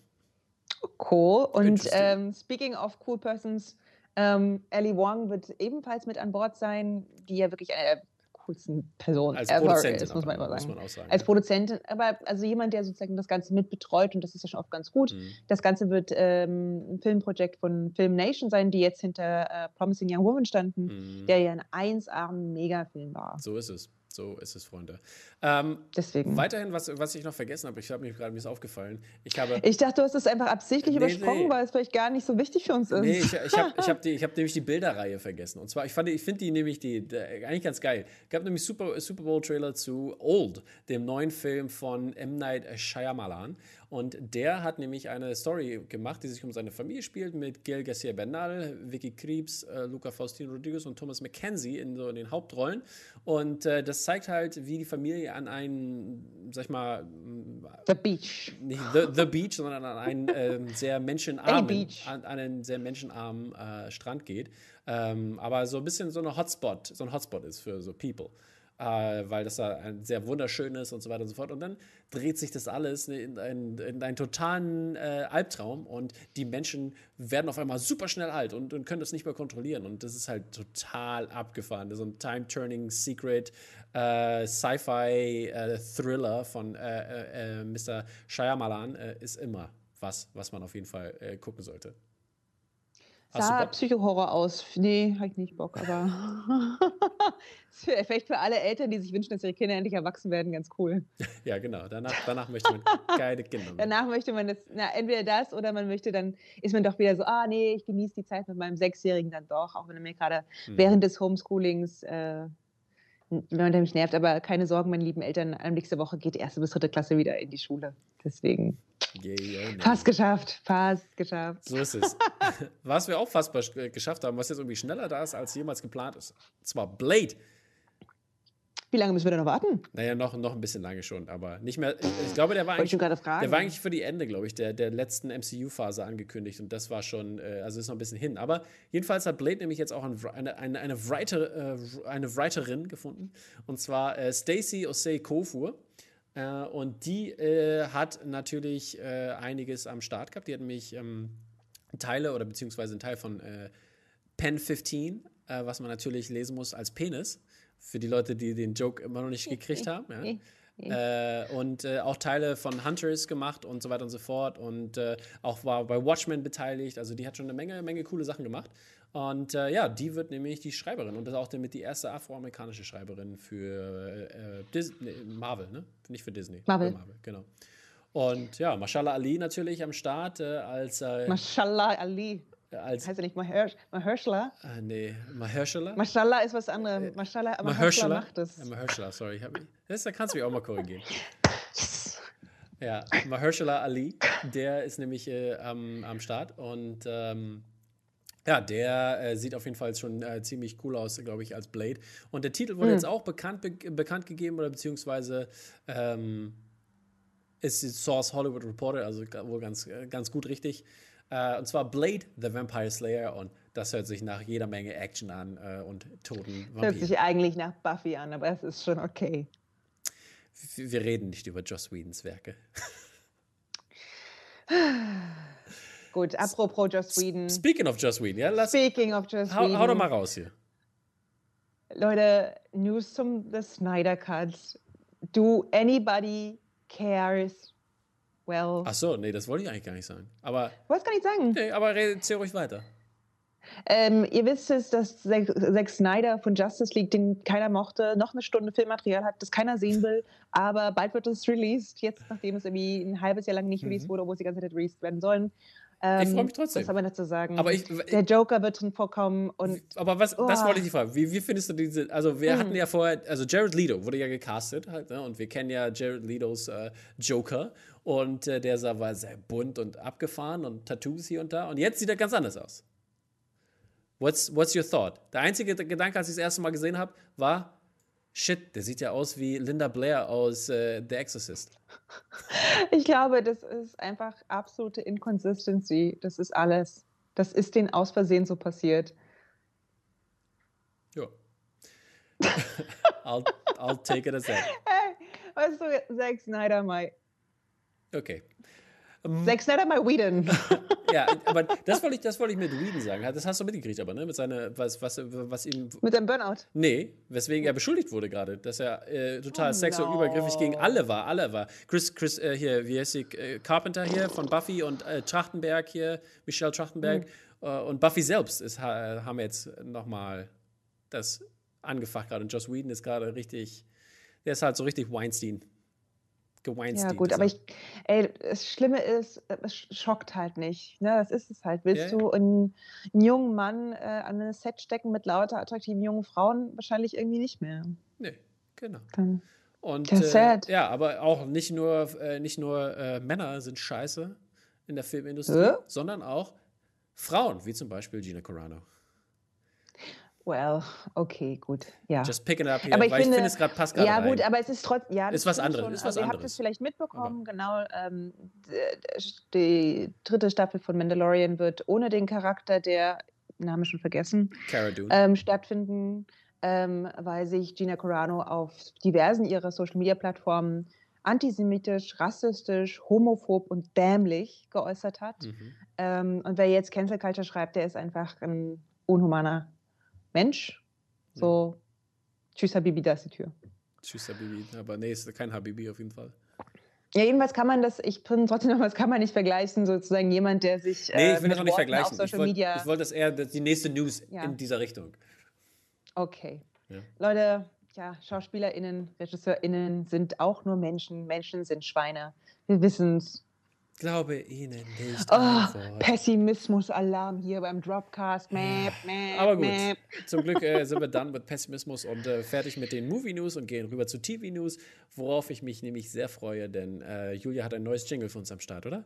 Cool. Und ähm, speaking of cool persons, ähm, Ellie Wong wird ebenfalls mit an Bord sein, die ja wirklich eine der coolsten Personen Als ever Produzentin, ist, muss man immer muss sagen. man auch sagen. Als ja. Produzentin, aber also jemand, der sozusagen das Ganze mit betreut und das ist ja schon oft ganz gut. Mhm. Das Ganze wird ähm, ein Filmprojekt von Film Nation sein, die jetzt hinter äh, Promising Young Woman standen, Mhm. der ja ein 1A Megafilm war. So ist es. So ist es, Freunde. Ähm, Deswegen. weiterhin, was, was ich noch vergessen habe, ich habe mir gerade mir ist aufgefallen. Ich habe. Ich dachte, du hast es einfach absichtlich Nee, übersprungen, nee. weil es vielleicht gar nicht so wichtig für uns ist. Nee, ich, ich habe ich hab die- ich hab nämlich die Bilderreihe vergessen. Und zwar, ich, fand ich finde die nämlich die, die, eigentlich ganz geil. Es gab nämlich Super, Super Bowl-Trailer zu Old, dem neuen Film von M. Night Shyamalan. Und der hat nämlich eine Story gemacht, die sich um seine Familie spielt, mit Gail Garcia Bernal, Vicky Krebs, äh, Luca Faustino Rodriguez und Thomas McKenzie in, so in den Hauptrollen. Und äh, das zeigt halt, wie die Familie an einen, sag ich mal, The Beach. nicht The, the Beach, sondern an einen ähm, sehr menschenarmen, an, an einen sehr menschenarmen äh, Strand geht. Ähm, aber so ein bisschen so eine Hotspot, so ein Hotspot ist für so People. Äh, weil das da ein sehr wunderschön ist und so weiter und so fort. Und dann dreht sich das alles in, in, in einen totalen äh, Albtraum und die Menschen werden auf einmal super schnell alt und, und, können das nicht mehr kontrollieren. Und das ist halt total abgefahren. Ist ein Time-Turning Secret äh, Sci-Fi-Thriller äh, von äh, äh, Mr. Shyamalan ist immer was, was man auf jeden Fall gucken sollte. Sah Psychohorror aus. Nee, habe ich nicht Bock, aber vielleicht für alle Eltern, die sich wünschen, dass ihre Kinder endlich erwachsen werden, ganz cool. ja, genau. Danach, danach möchte man keine Kinder mehr. Danach möchte man das, na, entweder das oder man möchte dann, ist man doch wieder so, ah nee, ich genieße die Zeit mit meinem Sechsjährigen dann doch, auch wenn er mir gerade hm. während des Homeschoolings äh, wenn der mich nervt, aber keine Sorgen, meine lieben Eltern, nächste Woche geht die erste bis dritte Klasse wieder in die Schule. Deswegen. Yeah, oh fast geschafft, fast geschafft. So ist es. was wir auch fast geschafft haben, was jetzt irgendwie schneller da ist, als jemals geplant ist. Und zwar Blade. Wie lange müssen wir denn noch warten? Naja, noch, noch ein bisschen lange schon, aber nicht mehr. Ich, ich glaube, der war, eigentlich, der war eigentlich für die Ende, glaube ich, der, der letzten MCU-Phase angekündigt und das war schon, äh, also ist noch ein bisschen hin. Aber jedenfalls hat Blade nämlich jetzt auch eine, eine, eine, Writer, äh, eine Writerin gefunden und zwar äh, Stacey Osei Kofur. Äh, und die äh, hat natürlich äh, einiges am Start gehabt. Die hat nämlich ähm, Teile oder beziehungsweise einen Teil von Pen 15, was man natürlich lesen muss als Penis für die Leute, die den Joke immer noch nicht gekriegt haben. Ja. Äh, und äh, auch Teile von Hunters gemacht und so weiter und so fort. Und äh, auch war bei Watchmen beteiligt. Also die hat schon eine Menge, Menge coole Sachen gemacht. Und äh, ja, die wird nämlich die Schreiberin und das ist auch damit die erste afroamerikanische Schreiberin für äh, Dis nee, Marvel, ne? Nicht für Disney. Marvel. Marvel, genau. Und ja, Mashallah Ali natürlich am Start äh, als. Mashallah Ali. Als heißt er nicht Mahersh Mahershala? Ah, nee, Mahershala? Mashallah ist was anderes. Mashallah, Mahershala macht es. Ja, Mahershala, sorry. Ich hab, das, da kannst du mich auch mal korrigieren. yes. Ja, Mahershala Ali, der ist nämlich äh, am, am Start und ähm, ja, der äh, sieht auf jeden Fall schon äh, ziemlich cool aus, glaube ich, als Blade. Und der Titel wurde mhm. jetzt auch bekannt, be bekannt gegeben oder beziehungsweise ähm, ist Source Hollywood Reporter, also wohl ganz, äh, ganz gut richtig. Äh, und zwar Blade, the Vampire Slayer. Und das hört sich nach jeder Menge Action an äh, und toten Vampiren. Hört sich eigentlich nach Buffy an, aber es ist schon okay. Wir reden nicht über Joss Whedons Werke. Gut, apropos Joss Whedon. Speaking of Joss Whedon, ja, lass. Speaking of Joss hau, Whedon. Hau doch mal raus hier. Leute, News zum The Snyder Cut. Do anybody cares well. Ach so, nee, das wollte ich eigentlich gar nicht sagen. Aber. Wollt's gar nicht sagen. Nee, aber erzähl ruhig weiter. Ähm, ihr wisst es, dass Zack Snyder von Justice League, den keiner mochte, noch eine Stunde Filmmaterial hat, das keiner sehen will. Aber bald wird es released, jetzt nachdem es irgendwie ein halbes Jahr lang nicht mhm. released wurde, obwohl es die ganze Zeit released werden sollen. Ähm, ich freue mich trotzdem. Was haben wir dazu sagen? Aber ich, der Joker wird drin vorkommen und. Aber was, oh. das wollte ich dich fragen. Wie, wie findest du diese? Also wir hm. hatten ja vorher, also Jared Leto wurde ja gecastet halt, ne? und wir kennen ja Jared Letos äh, Joker und äh, der sah war sehr bunt und abgefahren und Tattoos hier und da und jetzt sieht er ganz anders aus. What's, what's your thought? Der einzige Gedanke, als ich das erste Mal gesehen habe, war, Shit, der sieht ja aus wie Linda Blair aus äh, The Exorcist. Ich glaube, das ist einfach absolute Inconsistency. Das ist alles. Das ist den aus Versehen so passiert. Ja. I'll, I'll take it as that. Hey, weißt du, Zack Snyder, my. Okay. Um, Zack Snyder, my Whedon. ja, aber das wollte ich, das wollte ich mit Whedon sagen. Das hast du mitgekriegt, aber, ne? Mit seiner, was, was, was ihm. Mit seinem Burnout? Nee, weswegen er beschuldigt wurde gerade, dass er äh, total oh, sexuell no. übergriffig gegen alle war. Alle war. Chris, Chris, äh, hier, wie heißt sie? Äh, Carpenter hier von Buffy und äh, Trachtenberg hier, Michelle Trachtenberg. Mhm. und Buffy selbst ist, haben jetzt nochmal das angefacht gerade. Und Joss Whedon ist gerade richtig. Der ist halt so richtig Weinstein ja, gut, aber ich, ey, das Schlimme ist, es schockt halt nicht. Ne? Das ist es halt. Willst yeah. du einen, einen, jungen Mann äh, an ein Set stecken mit lauter attraktiven jungen Frauen? Wahrscheinlich irgendwie nicht mehr. Nee, genau. Dann, Und äh, ja, aber auch nicht nur, äh, nicht nur äh, Männer sind scheiße in der Filmindustrie, sondern auch Frauen, wie zum Beispiel Gina Carano. Well, okay, gut. Ja. Just pick it up here, aber ich weil finde, ich finde, es gerade passt gerade Ja, rein. gut, aber es ist trotzdem, ja, ist was anderes. Ist was also, anderes. Ihr habt es vielleicht mitbekommen, aber. genau. Ähm, die dritte Staffel von Mandalorian wird ohne den Charakter, der Name schon vergessen, Cara Dune. Ähm, stattfinden. ähm, weil sich Gina Carano auf diversen ihrer Social-Media-Plattformen antisemitisch, rassistisch, homophob und dämlich geäußert hat. Mhm. Ähm, und wer jetzt Cancel Culture schreibt, der ist einfach ein unhumaner Mensch. So, ja. tschüss Habibi, da ist die Tür. Tschüss Habibi, aber nee, ist kein Habibi auf jeden Fall. Ja, jedenfalls kann man das, ich bin trotzdem noch, was kann man nicht vergleichen, sozusagen jemand, der sich. Nee, ich will das auch nicht vergleichen. Ich wollte wollt das eher die nächste News ja. in dieser Richtung. Okay. Ja. Leute, ja, SchauspielerInnen, RegisseurInnen sind auch nur Menschen. Menschen sind Schweine. Wir wissen es. Glaube Ihnen nicht. Oh, Pessimismus-Alarm hier beim Dropcast. Map, map, Aber gut, map. zum Glück äh, sind wir dann mit Pessimismus und äh, fertig mit den Movie News und gehen rüber zu TV News, worauf ich mich nämlich sehr freue, denn äh, Julia hat ein neues Jingle für uns am Start, oder?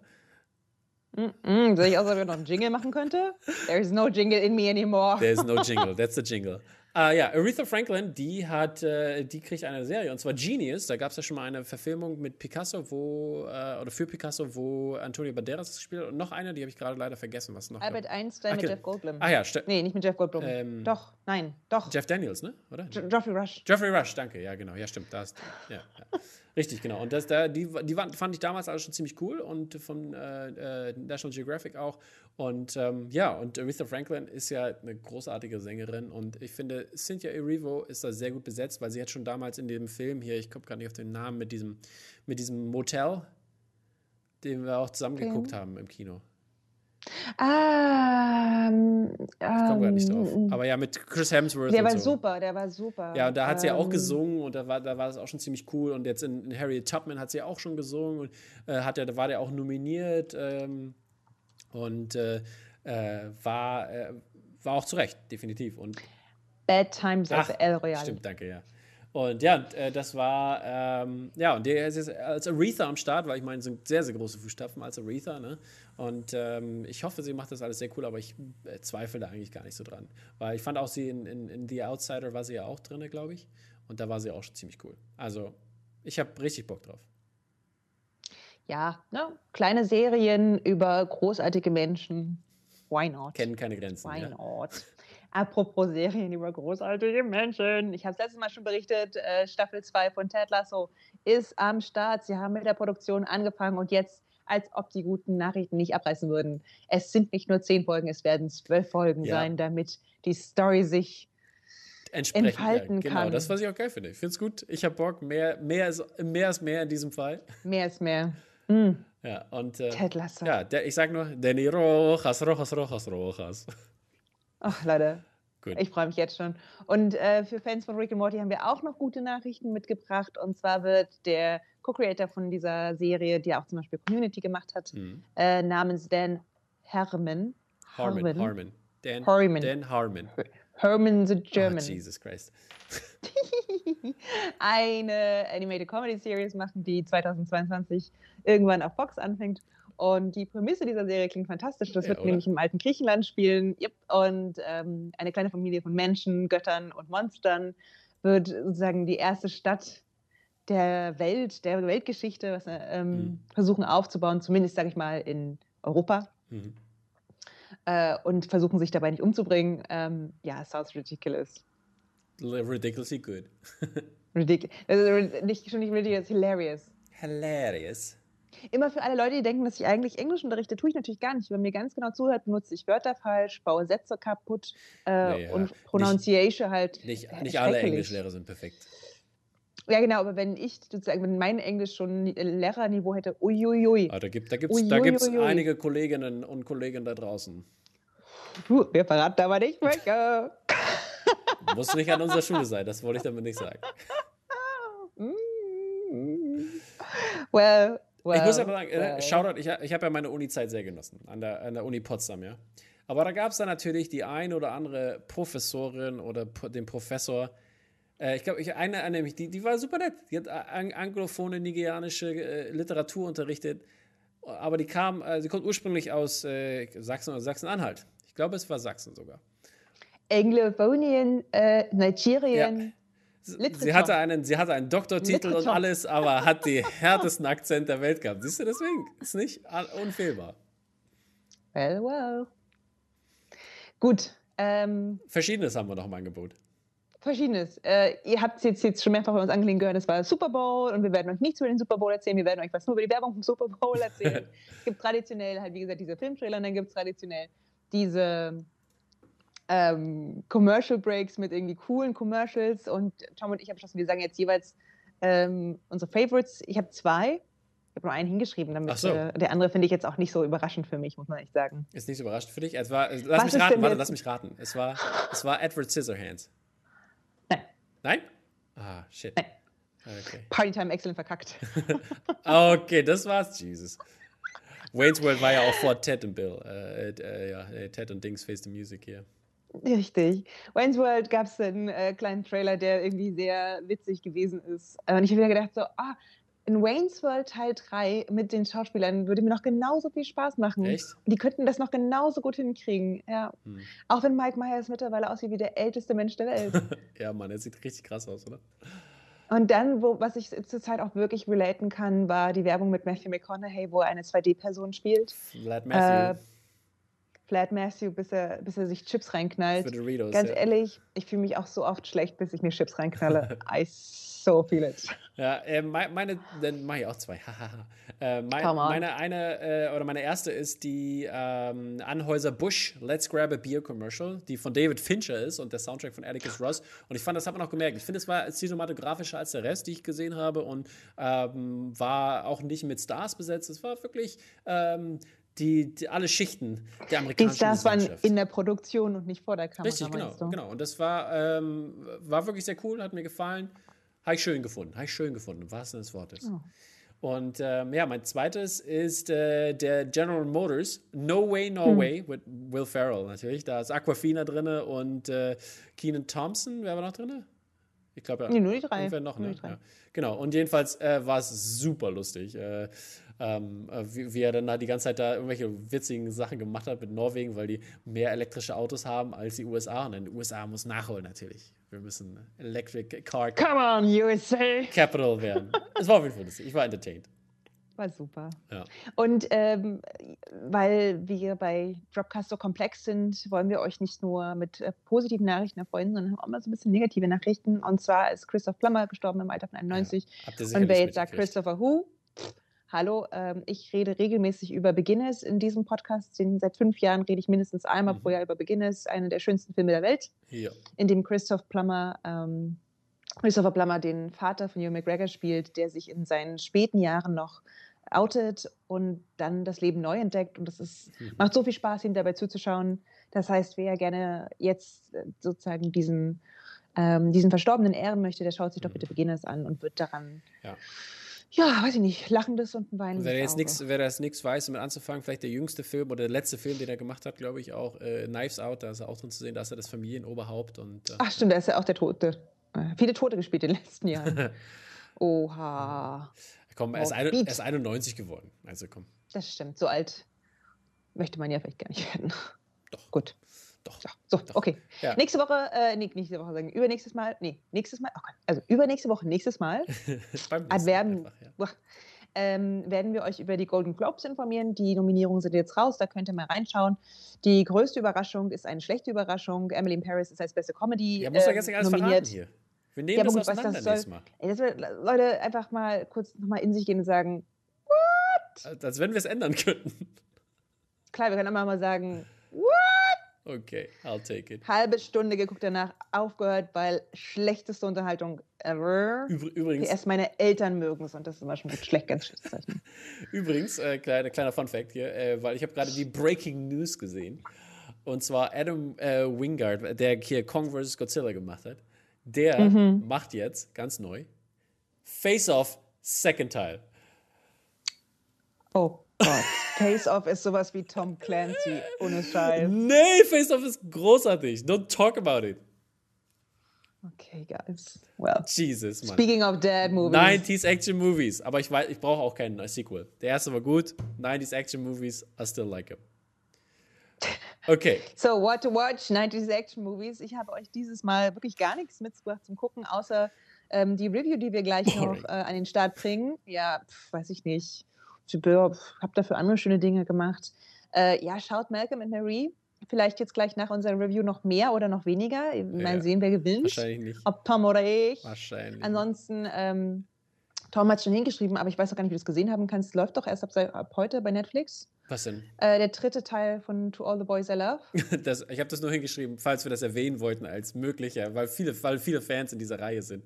Mm -mm, soll ich auch, ob ich noch einen Jingle machen könnte? There is no jingle in me anymore. There is no jingle, that's the jingle. Uh, ja, Aretha Franklin, die hat, äh, die kriegt eine Serie und zwar Genius. Da gab es ja schon mal eine Verfilmung mit Picasso, wo äh, oder für Picasso, wo Antonio Banderas gespielt hat und noch eine, die habe ich gerade leider vergessen, was noch. Albert. Einstein mit Jeff Goldblum. Ah ja, stimmt. Nee, nicht mit Jeff Goldblum. Ähm, doch, nein, doch. Jeff Daniels, ne? Oder? Jo Geoffrey Rush. Geoffrey Rush, danke. Ja, genau. Ja, stimmt. Da hast, ja, ja. Richtig, genau. Und das, da, die, die fand ich damals alles schon ziemlich cool und von äh, äh, National Geographic auch. Und ähm, ja, und Aretha Franklin ist ja eine großartige Sängerin und ich finde, Cynthia Erivo ist da sehr gut besetzt, weil sie hat schon damals in dem Film hier, ich komme gerade nicht auf den Namen, mit diesem, mit diesem Motel, den wir auch zusammen okay. geguckt haben im Kino. Ah, ähm, ich komme gar nicht drauf. Ähm, Aber ja, mit Chris Hemsworth. Der war so. super, der war super. Ja, und da hat sie ja auch ähm, gesungen und da war, da war es auch schon ziemlich cool. Und jetzt in, in Harriet Tubman hat sie ja auch schon gesungen und äh, hat ja, da war der auch nominiert ähm, und äh, äh, war, äh, war auch zu Recht, definitiv. Und Bad Times Ach, El Royale. Stimmt, danke, ja. Und ja, äh, das war, ähm, ja, und der ist jetzt als Aretha am Start, weil ich meine, es sind sehr, sehr große Fußstapfen als Aretha, ne? Und ähm, ich hoffe, sie macht das alles sehr cool, aber ich äh, zweifle da eigentlich gar nicht so dran. Weil ich fand auch sie in, in, in The Outsider war sie ja auch drin, glaube ich. Und da war sie auch schon ziemlich cool. Also, ich habe richtig Bock drauf. Ja, ne? kleine Serien über großartige Menschen. Why not? Kennen keine Grenzen. Why ja. not? Apropos Serien über großartige Menschen. Ich habe es letztes Mal schon berichtet, äh, Staffel 2 von Ted Lasso ist am Start. Sie haben mit der Produktion angefangen und jetzt, als ob die guten Nachrichten nicht abreißen würden. Es sind nicht nur zehn Folgen, es werden zwölf Folgen ja. sein, damit die Story sich entfalten ja, genau, kann. Genau, das, was ich auch geil finde. Ich finde es gut. Ich habe Bock. Mehr, mehr, ist, mehr ist mehr in diesem Fall. Mehr ist mehr. Mm. Ja, und äh, Ted Lasso. Ja, der, ich sag nur, Danny Rojas, Rojas, Rojas, Rojas. Ach, Leute. Gut. Ich freue mich jetzt schon. Und äh, für Fans von Rick and Morty haben wir auch noch gute Nachrichten mitgebracht. Und zwar wird der Co-Creator von dieser Serie, die auch zum Beispiel Community gemacht hat, mhm. äh, namens Dan Herman. Harmon. Harmon. Harmon. Dan Harmon. Dan Harmon. Herman the German. Oh, Jesus Christ. eine Animated Comedy Series machen, die 2022 irgendwann auf Fox anfängt. Und die Prämisse dieser Serie klingt fantastisch. Das ja, wird oder? nämlich im alten Griechenland spielen. Yep. Und ähm, eine kleine Familie von Menschen, Göttern und Monstern wird sozusagen die erste Stadt der Welt, der Weltgeschichte was, ähm, mhm. versuchen aufzubauen, zumindest, sage ich mal, in Europa. Mhm. Äh, und versuchen sich dabei nicht umzubringen. Ähm, ja, sounds ridiculous. Ridiculously good. Ridic also nicht, schon nicht ridiculous, hilarious. Hilarious. Immer für alle Leute, die denken, dass ich eigentlich Englisch unterrichte, tue ich natürlich gar nicht. Wenn mir ganz genau zuhört, benutze ich Wörter falsch, baue Sätze kaputt äh, nee, ja. und Pronunciation halt. Nicht, nicht alle Englischlehrer sind perfekt. Ja, genau, aber wenn ich sozusagen, wenn mein Englisch schon Lehrerniveau hätte, uiuiui. Ah, da gibt es da gibt's einige Kolleginnen und Kollegen da draußen. Puh, wir verraten aber nicht welche. Muss nicht an unserer Schule sein, das wollte ich damit nicht sagen. well, well, ich muss aber sagen, äh, well. Shoutout, ich, ich habe ja meine Uni-Zeit sehr genossen, an der, an der Uni Potsdam, ja. Aber da gab es dann natürlich die ein oder andere Professorin oder den Professor, äh, ich glaube, ich, eine, eine die, die war super nett. Die hat an, anglophone nigerianische äh, Literatur unterrichtet, aber die kam, äh, sie kommt ursprünglich aus äh, Sachsen oder Sachsen-Anhalt. Ich glaube, es war Sachsen sogar. Anglophonien, äh, Nigerien. Sie hatte, einen, sie hatte einen Doktortitel Literatur. und alles, aber hat die härtesten Akzent der Welt gehabt. Siehst du, deswegen ist nicht unfehlbar. Well, well. Gut. Ähm, Verschiedenes haben wir noch im Angebot. Verschiedenes. Äh, ihr habt es jetzt, jetzt schon mehrfach bei uns angelegen gehört, es war Super Bowl und wir werden euch nichts über den Super Bowl erzählen, wir werden euch was nur über die Werbung vom Super Bowl erzählen. es gibt traditionell halt, wie gesagt, diese Filmtrailer und dann gibt es traditionell diese ähm, Commercial Breaks mit irgendwie coolen Commercials und Tom und ich haben beschlossen, wir sagen jetzt jeweils ähm, unsere Favorites. Ich habe zwei. Ich habe nur einen hingeschrieben, damit so. äh, der andere finde ich jetzt auch nicht so überraschend für mich, muss man echt sagen. Ist nicht so überraschend für dich? Es war, lass Was mich raten, warte, lass mich raten. Es war, es war Edward Scissorhands. Nein. Nein? Ah, shit. Nein. Okay. Partytime excellent verkackt. Okay, das war's, Jesus. Wayne's World war ja auch vor Ted und Bill. Äh, äh, ja, äh, Ted und Dings Face the Music hier. Richtig. Wayne's World gab es einen äh, kleinen Trailer, der irgendwie sehr witzig gewesen ist. Und ich habe wieder gedacht, so, ah, in Wayne's World Teil 3 mit den Schauspielern würde mir noch genauso viel Spaß machen. Echt? Die könnten das noch genauso gut hinkriegen. Ja. Hm. Auch wenn Mike Myers mittlerweile aussieht wie der älteste Mensch der Welt. Ja, Mann, er sieht richtig krass aus, oder? Und dann, wo, was ich zurzeit auch wirklich relaten kann, war die Werbung mit Matthew McConaughey, wo er eine 2D-Person spielt. Vlad Matthew Äh, Flat Matthew, bis er, bis er sich Chips reinknallt. für Doritos. Ganz ja. ehrlich, ich fühle mich auch so oft schlecht, bis ich mir Chips reinknalle. I so feel it. Ja, äh, mei- meine, dann mache ich auch zwei. Äh, mein, Come on. meine eine äh, oder meine erste ist die ähm, Anhäuser Busch Let's Grab a Beer Commercial, die von David Fincher ist und der Soundtrack von Atticus Ross. Und ich fand, das hat man auch gemerkt. Ich finde, es war cinematografischer als der Rest, die ich gesehen habe und ähm, war auch nicht mit Stars besetzt. Es war wirklich ähm, die, die alle Schichten der Die amerikanischen Stars waren in der Produktion und nicht vor der Kamera. Richtig, genau, genau. Und das war, ähm, war wirklich sehr cool, hat mir gefallen. Habe ich schön gefunden, habe ich schön gefunden, im wahrsten Sinne des Wortes. Oh. Und ähm, ja, mein zweites ist äh, der General Motors No Way, No Hm. Way mit Will Ferrell natürlich. Da ist Aquafina drin und äh, Keenan Thompson, wer war noch drin? Ich glaube ja. Nee, nur die drei. Noch, Nur ne? die drei. Ja. Genau, und jedenfalls äh, war es super lustig, äh, ähm, äh, wie, wie er dann da die ganze Zeit da irgendwelche witzigen Sachen gemacht hat mit Norwegen, weil die mehr elektrische Autos haben als die USA. Und in den USA muss nachholen natürlich. Wir müssen Electric Car Come on, USA! Capital werden. Es war auf jeden Fall lustig. Ich war entertained. War super. Ja. Und ähm, weil wir bei Dropcast so komplex sind, wollen wir euch nicht nur mit äh, positiven Nachrichten erfreuen, sondern haben auch mal so ein bisschen negative Nachrichten. Und zwar ist Christoph Plummer gestorben im Alter von 91. Habt ihr Und wer jetzt sagt. Christopher Who, pff, hallo, ähm, ich rede regelmäßig über Beginners in diesem Podcast. Den, seit fünf Jahren rede ich mindestens einmal Mhm. pro Jahr über Beginners, einer der schönsten Filme der Welt, Ja. in dem Christoph Plummer, ähm, Christopher Plummer den Vater von Ewan McGregor spielt, der sich in seinen späten Jahren noch outet und dann das Leben neu entdeckt. Und das ist, Mhm. macht so viel Spaß, ihm dabei zuzuschauen. Das heißt, wer gerne jetzt äh, sozusagen diesen, ähm, diesen Verstorbenen ehren möchte, der schaut sich doch Mhm. bitte Beginners an und wird daran, Ja. Ja, weiß ich nicht, lachendes und ein weinendes Wer jetzt nichts, wer das nichts weiß, damit anzufangen, vielleicht der jüngste Film oder der letzte Film, den er gemacht hat, glaube ich, auch äh, Knives Out, da ist er auch drin zu sehen, da ist er das Familienoberhaupt und äh, Ach stimmt, da ist ja auch der Tote. Äh, viele Tote gespielt in den letzten Jahren. Oha, komm, er ist, Oh, ein, er ist 91 geworden. Also komm, das stimmt. So alt möchte man ja vielleicht gar nicht werden. Doch. Gut. Doch. So, Doch. okay. Ja. Nächste Woche, äh, nee, nächste Woche sagen, übernächstes Mal, nee, nächstes Mal, oh Gott, also übernächste Woche, nächstes Mal einfach, ja. Ähm, werden wir euch über die Golden Globes informieren. Die Nominierungen sind jetzt raus, da könnt ihr mal reinschauen. Die größte Überraschung ist eine schlechte Überraschung. Emily in Paris ist als beste Comedy Ja, muss ähm, jetzt nicht alles nominiert. verraten hier. Wir nehmen Ja, das gut, was auseinander das soll- nächstes Mal. Ey, das wird, Leute, einfach mal kurz nochmal in sich gehen und sagen, Als wenn wir es ändern könnten. klar, wir können immer mal sagen, Okay, I'll take it. halbe Stunde geguckt danach, aufgehört, weil schlechteste Unterhaltung ever. Übr übrigens, Erst meine Eltern mögen es und das ist immer schon schlecht, ganz schlechtes Zeichen. übrigens äh, kleiner, kleiner Fun Fact hier, äh, weil ich habe gerade die Breaking News gesehen. Und zwar Adam äh, Wingard, der hier Kong vs. Godzilla gemacht hat. Der Mhm. macht jetzt, ganz neu, Face Off Second Teil. Oh Gott. Face Off ist sowas wie Tom Clancy, ohne Scheiß. Nee, Face Off ist großartig. Don't talk about it. Okay, guys. Well, Jesus, Mann. speaking of dad movies. 90s Action Movies. Aber ich weiß, ich brauche auch keinen Sequel. Der erste war gut. 90s Action Movies, I still like him. Okay. So, what to watch? 90s Action Movies. Ich habe euch dieses Mal wirklich gar nichts mitgebracht zum Gucken, außer ähm, die Review, die wir gleich noch Boring. äh, an den Start bringen. Ja, pf, weiß ich nicht. Habe dafür andere schöne Dinge gemacht. Äh, ja, schaut Malcolm and Marie. vielleicht jetzt gleich nach unserer Review noch mehr oder noch weniger. Mal sehen, wer gewinnt. Wahrscheinlich nicht. Ob Tom oder ich. Wahrscheinlich. Ansonsten, ähm, Tom hat schon hingeschrieben, aber ich weiß auch gar nicht, wie du es gesehen haben kannst. Läuft doch erst ab, ab heute bei Netflix. Was denn? Äh, der dritte Teil von To All the Boys I Love. das, ich habe das nur hingeschrieben, falls wir das erwähnen wollten als möglicher, weil viele, weil viele Fans in dieser Reihe sind.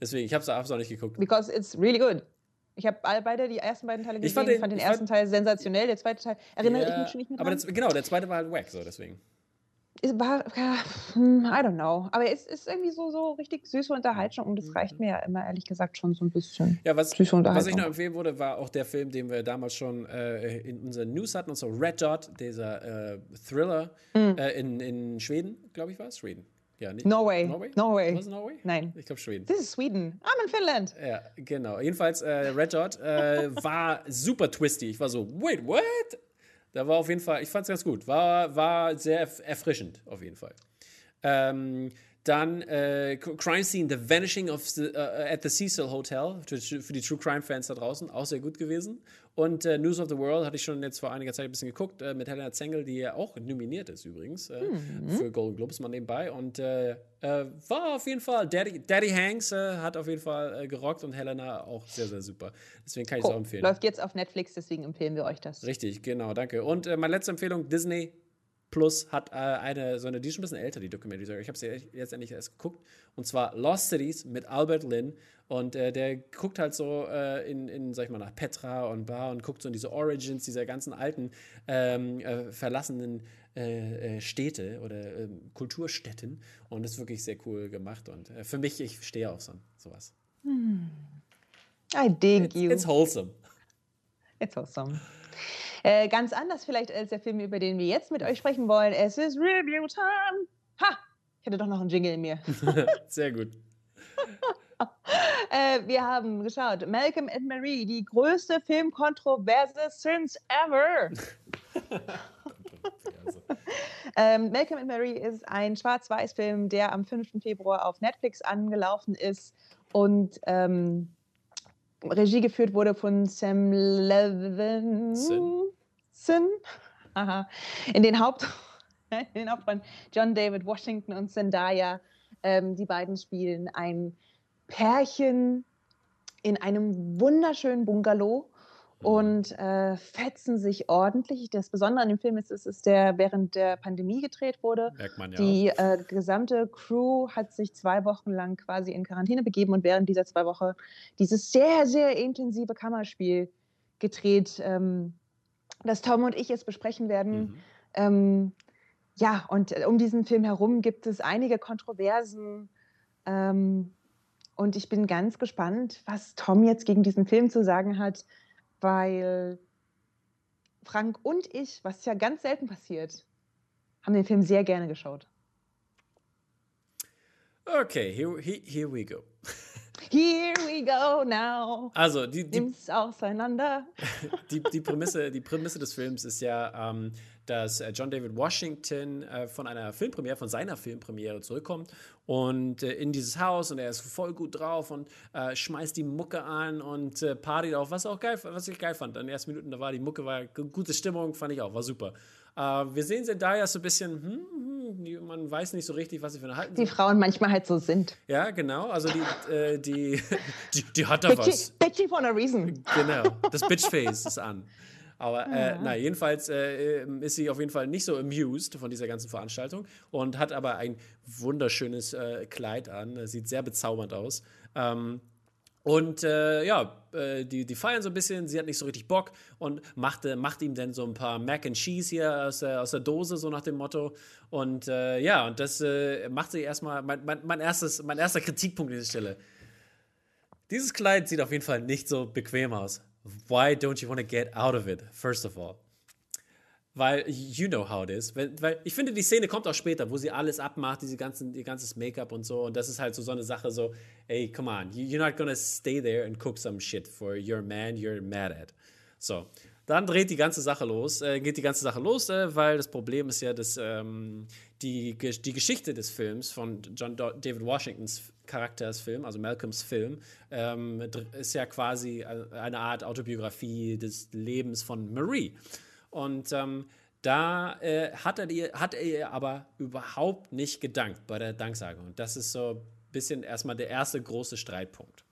Deswegen, ich habe es auch nicht geguckt. Because it's really good. Ich habe beide die ersten beiden Teile gesehen. Ich fand den, fand den ersten fand, Teil sensationell, der zweite Teil erinnere ja, ich mich schon nicht mehr dran. Aber das, genau, der zweite war halt wack, so deswegen. Es war, hm, I don't know. Aber es ist irgendwie so, so richtig süße Unterhaltung und das reicht mir ja immer, ehrlich gesagt, schon so ein bisschen. Ja, was, was ich noch empfehlen würde, war auch der Film, den wir damals schon äh, in unseren News hatten, und so Red Dot, dieser äh, Thriller mhm. äh, in, in Schweden, glaube ich, war es? Schweden. Ja, nicht. Norway. Norway? Norway. Was Norway? Nein. Ich glaube Schweden. Das ist Sweden. I'm in Finland. Ja, genau. Jedenfalls, äh, Red Dot äh, war super twisty. Ich war so, wait, what? Da war auf jeden Fall, ich fand es ganz gut. War, war sehr erfrischend, auf jeden Fall. Ähm, dann äh, Crime Scene, The Vanishing of the, uh, at the Cecil Hotel, für, die True Crime Fans da draußen, auch sehr gut gewesen. Und äh, News of the World hatte ich schon jetzt vor einiger Zeit ein bisschen geguckt, äh, mit Helena Zengel, die ja auch nominiert ist übrigens äh, mhm. für Golden Globes mal nebenbei. Und äh, war auf jeden Fall, Daddy, Daddy Hanks hat auf jeden Fall gerockt und Helena auch sehr, sehr super. Deswegen kann ich es auch empfehlen. Läuft jetzt auf Netflix, deswegen empfehlen wir euch das. Richtig, genau, danke. Und meine letzte Empfehlung, Disney Plus hat äh, eine, so eine, die ist schon ein bisschen älter, die Documentary. Ich habe sie jetzt endlich erst geguckt. Und zwar Lost Cities mit Albert Lynn. Und äh, der guckt halt so äh, in, in, sag ich mal, nach Petra und Bar und guckt so in diese Origins dieser ganzen alten, ähm, äh, verlassenen äh, äh, Städte oder ähm, Kulturstätten. Und das ist wirklich sehr cool gemacht. Und für mich, ich stehe auf so, sowas. Hmm. I dig it's, you. It's wholesome. It's wholesome. Äh, ganz anders vielleicht als der Film, über den wir jetzt mit euch sprechen wollen. Es ist Review Time. Ha! Ich hatte doch noch einen Jingle in mir. Sehr gut. äh, wir haben geschaut, Malcolm and Marie, die größte Filmkontroverse since ever. ähm, Malcolm and Marie ist ein Schwarz-Weiß-Film, der am 5. Februar auf Netflix angelaufen ist und ähm, Regie geführt wurde von Sam Levinson. Aha. In den, Haupt in den Hauptrollen John David Washington und Zendaya. Ähm, die beiden spielen ein Pärchen in einem wunderschönen Bungalow. Und äh, fetzen sich ordentlich. Das Besondere an dem Film ist, es ist der während der Pandemie gedreht wurde. Merkt man ja. Die äh, gesamte Crew hat sich zwei Wochen lang quasi in Quarantäne begeben und während dieser zwei Wochen dieses sehr, sehr intensive Kammerspiel gedreht. Ähm, das Tom und ich jetzt besprechen werden. Mhm. Ähm, ja, und äh, um diesen Film herum gibt es einige Kontroversen. Ähm, und ich bin ganz gespannt, was Tom jetzt gegen diesen Film zu sagen hat, weil Frank und ich, was ja ganz selten passiert, haben den Film sehr gerne geschaut. Okay, here, here we go. Here we go now. Also, die, die, auseinander. Die, die, Prämisse, die Prämisse des Films ist ja, ähm, dass äh, John David Washington äh, von einer Filmpremiere, von seiner Filmpremiere zurückkommt und äh, in dieses Haus und er ist voll gut drauf und schmeißt die Mucke an und äh, partyt auf, was auch geil, was ich geil fand. In den ersten Minuten, da war die Mucke, war gute Stimmung, fand ich auch, war super. Wir sehen Zendaya so ein bisschen, hm, hm, man weiß nicht so richtig, was sie für eine halten. Die Frauen manchmal halt so sind. Ja, genau. Also die, äh, die, die, die, hat da bitchy, was. Bitchy for a reason. Genau. Das Bitchface ist an. Aber äh, ja. na, jedenfalls äh, ist sie auf jeden Fall nicht so amused von dieser ganzen Veranstaltung und hat aber ein wunderschönes äh, Kleid an. Sieht sehr bezaubernd aus. Ähm, und äh, ja, äh, die, die feiern so ein bisschen, sie hat nicht so richtig Bock und macht, äh, macht ihm dann so ein paar Mac and Cheese hier aus der, aus der Dose, so nach dem Motto. Und äh, ja, und das äh, macht sie erstmal, mein, mein, mein, erstes, mein erster Kritikpunkt an dieser Stelle. Dieses Kleid sieht auf jeden Fall nicht so bequem aus. Why don't you want to get out of it, first of all? Weil you know how it is. Weil, weil ich finde, die Szene kommt auch später, wo sie alles abmacht, diese ganzen, ihr ganzes Make-up und so. Und das ist halt so, so eine Sache, so, ey, come on, you're not gonna stay there and cook some shit for your man you're mad at. So. Dann dreht die ganze Sache los, äh, geht die ganze Sache los, äh, weil das Problem ist ja, dass ähm, die, die Geschichte des Films von John David Washingtons Charaktersfilm, also Malcolms Film, ähm, ist ja quasi eine Art Autobiografie des Lebens von Marie. Und ähm, Da äh, hat, er ihr, hat er ihr aber überhaupt nicht gedankt bei der Danksagung. Und das ist so ein bisschen erstmal der erste große Streitpunkt.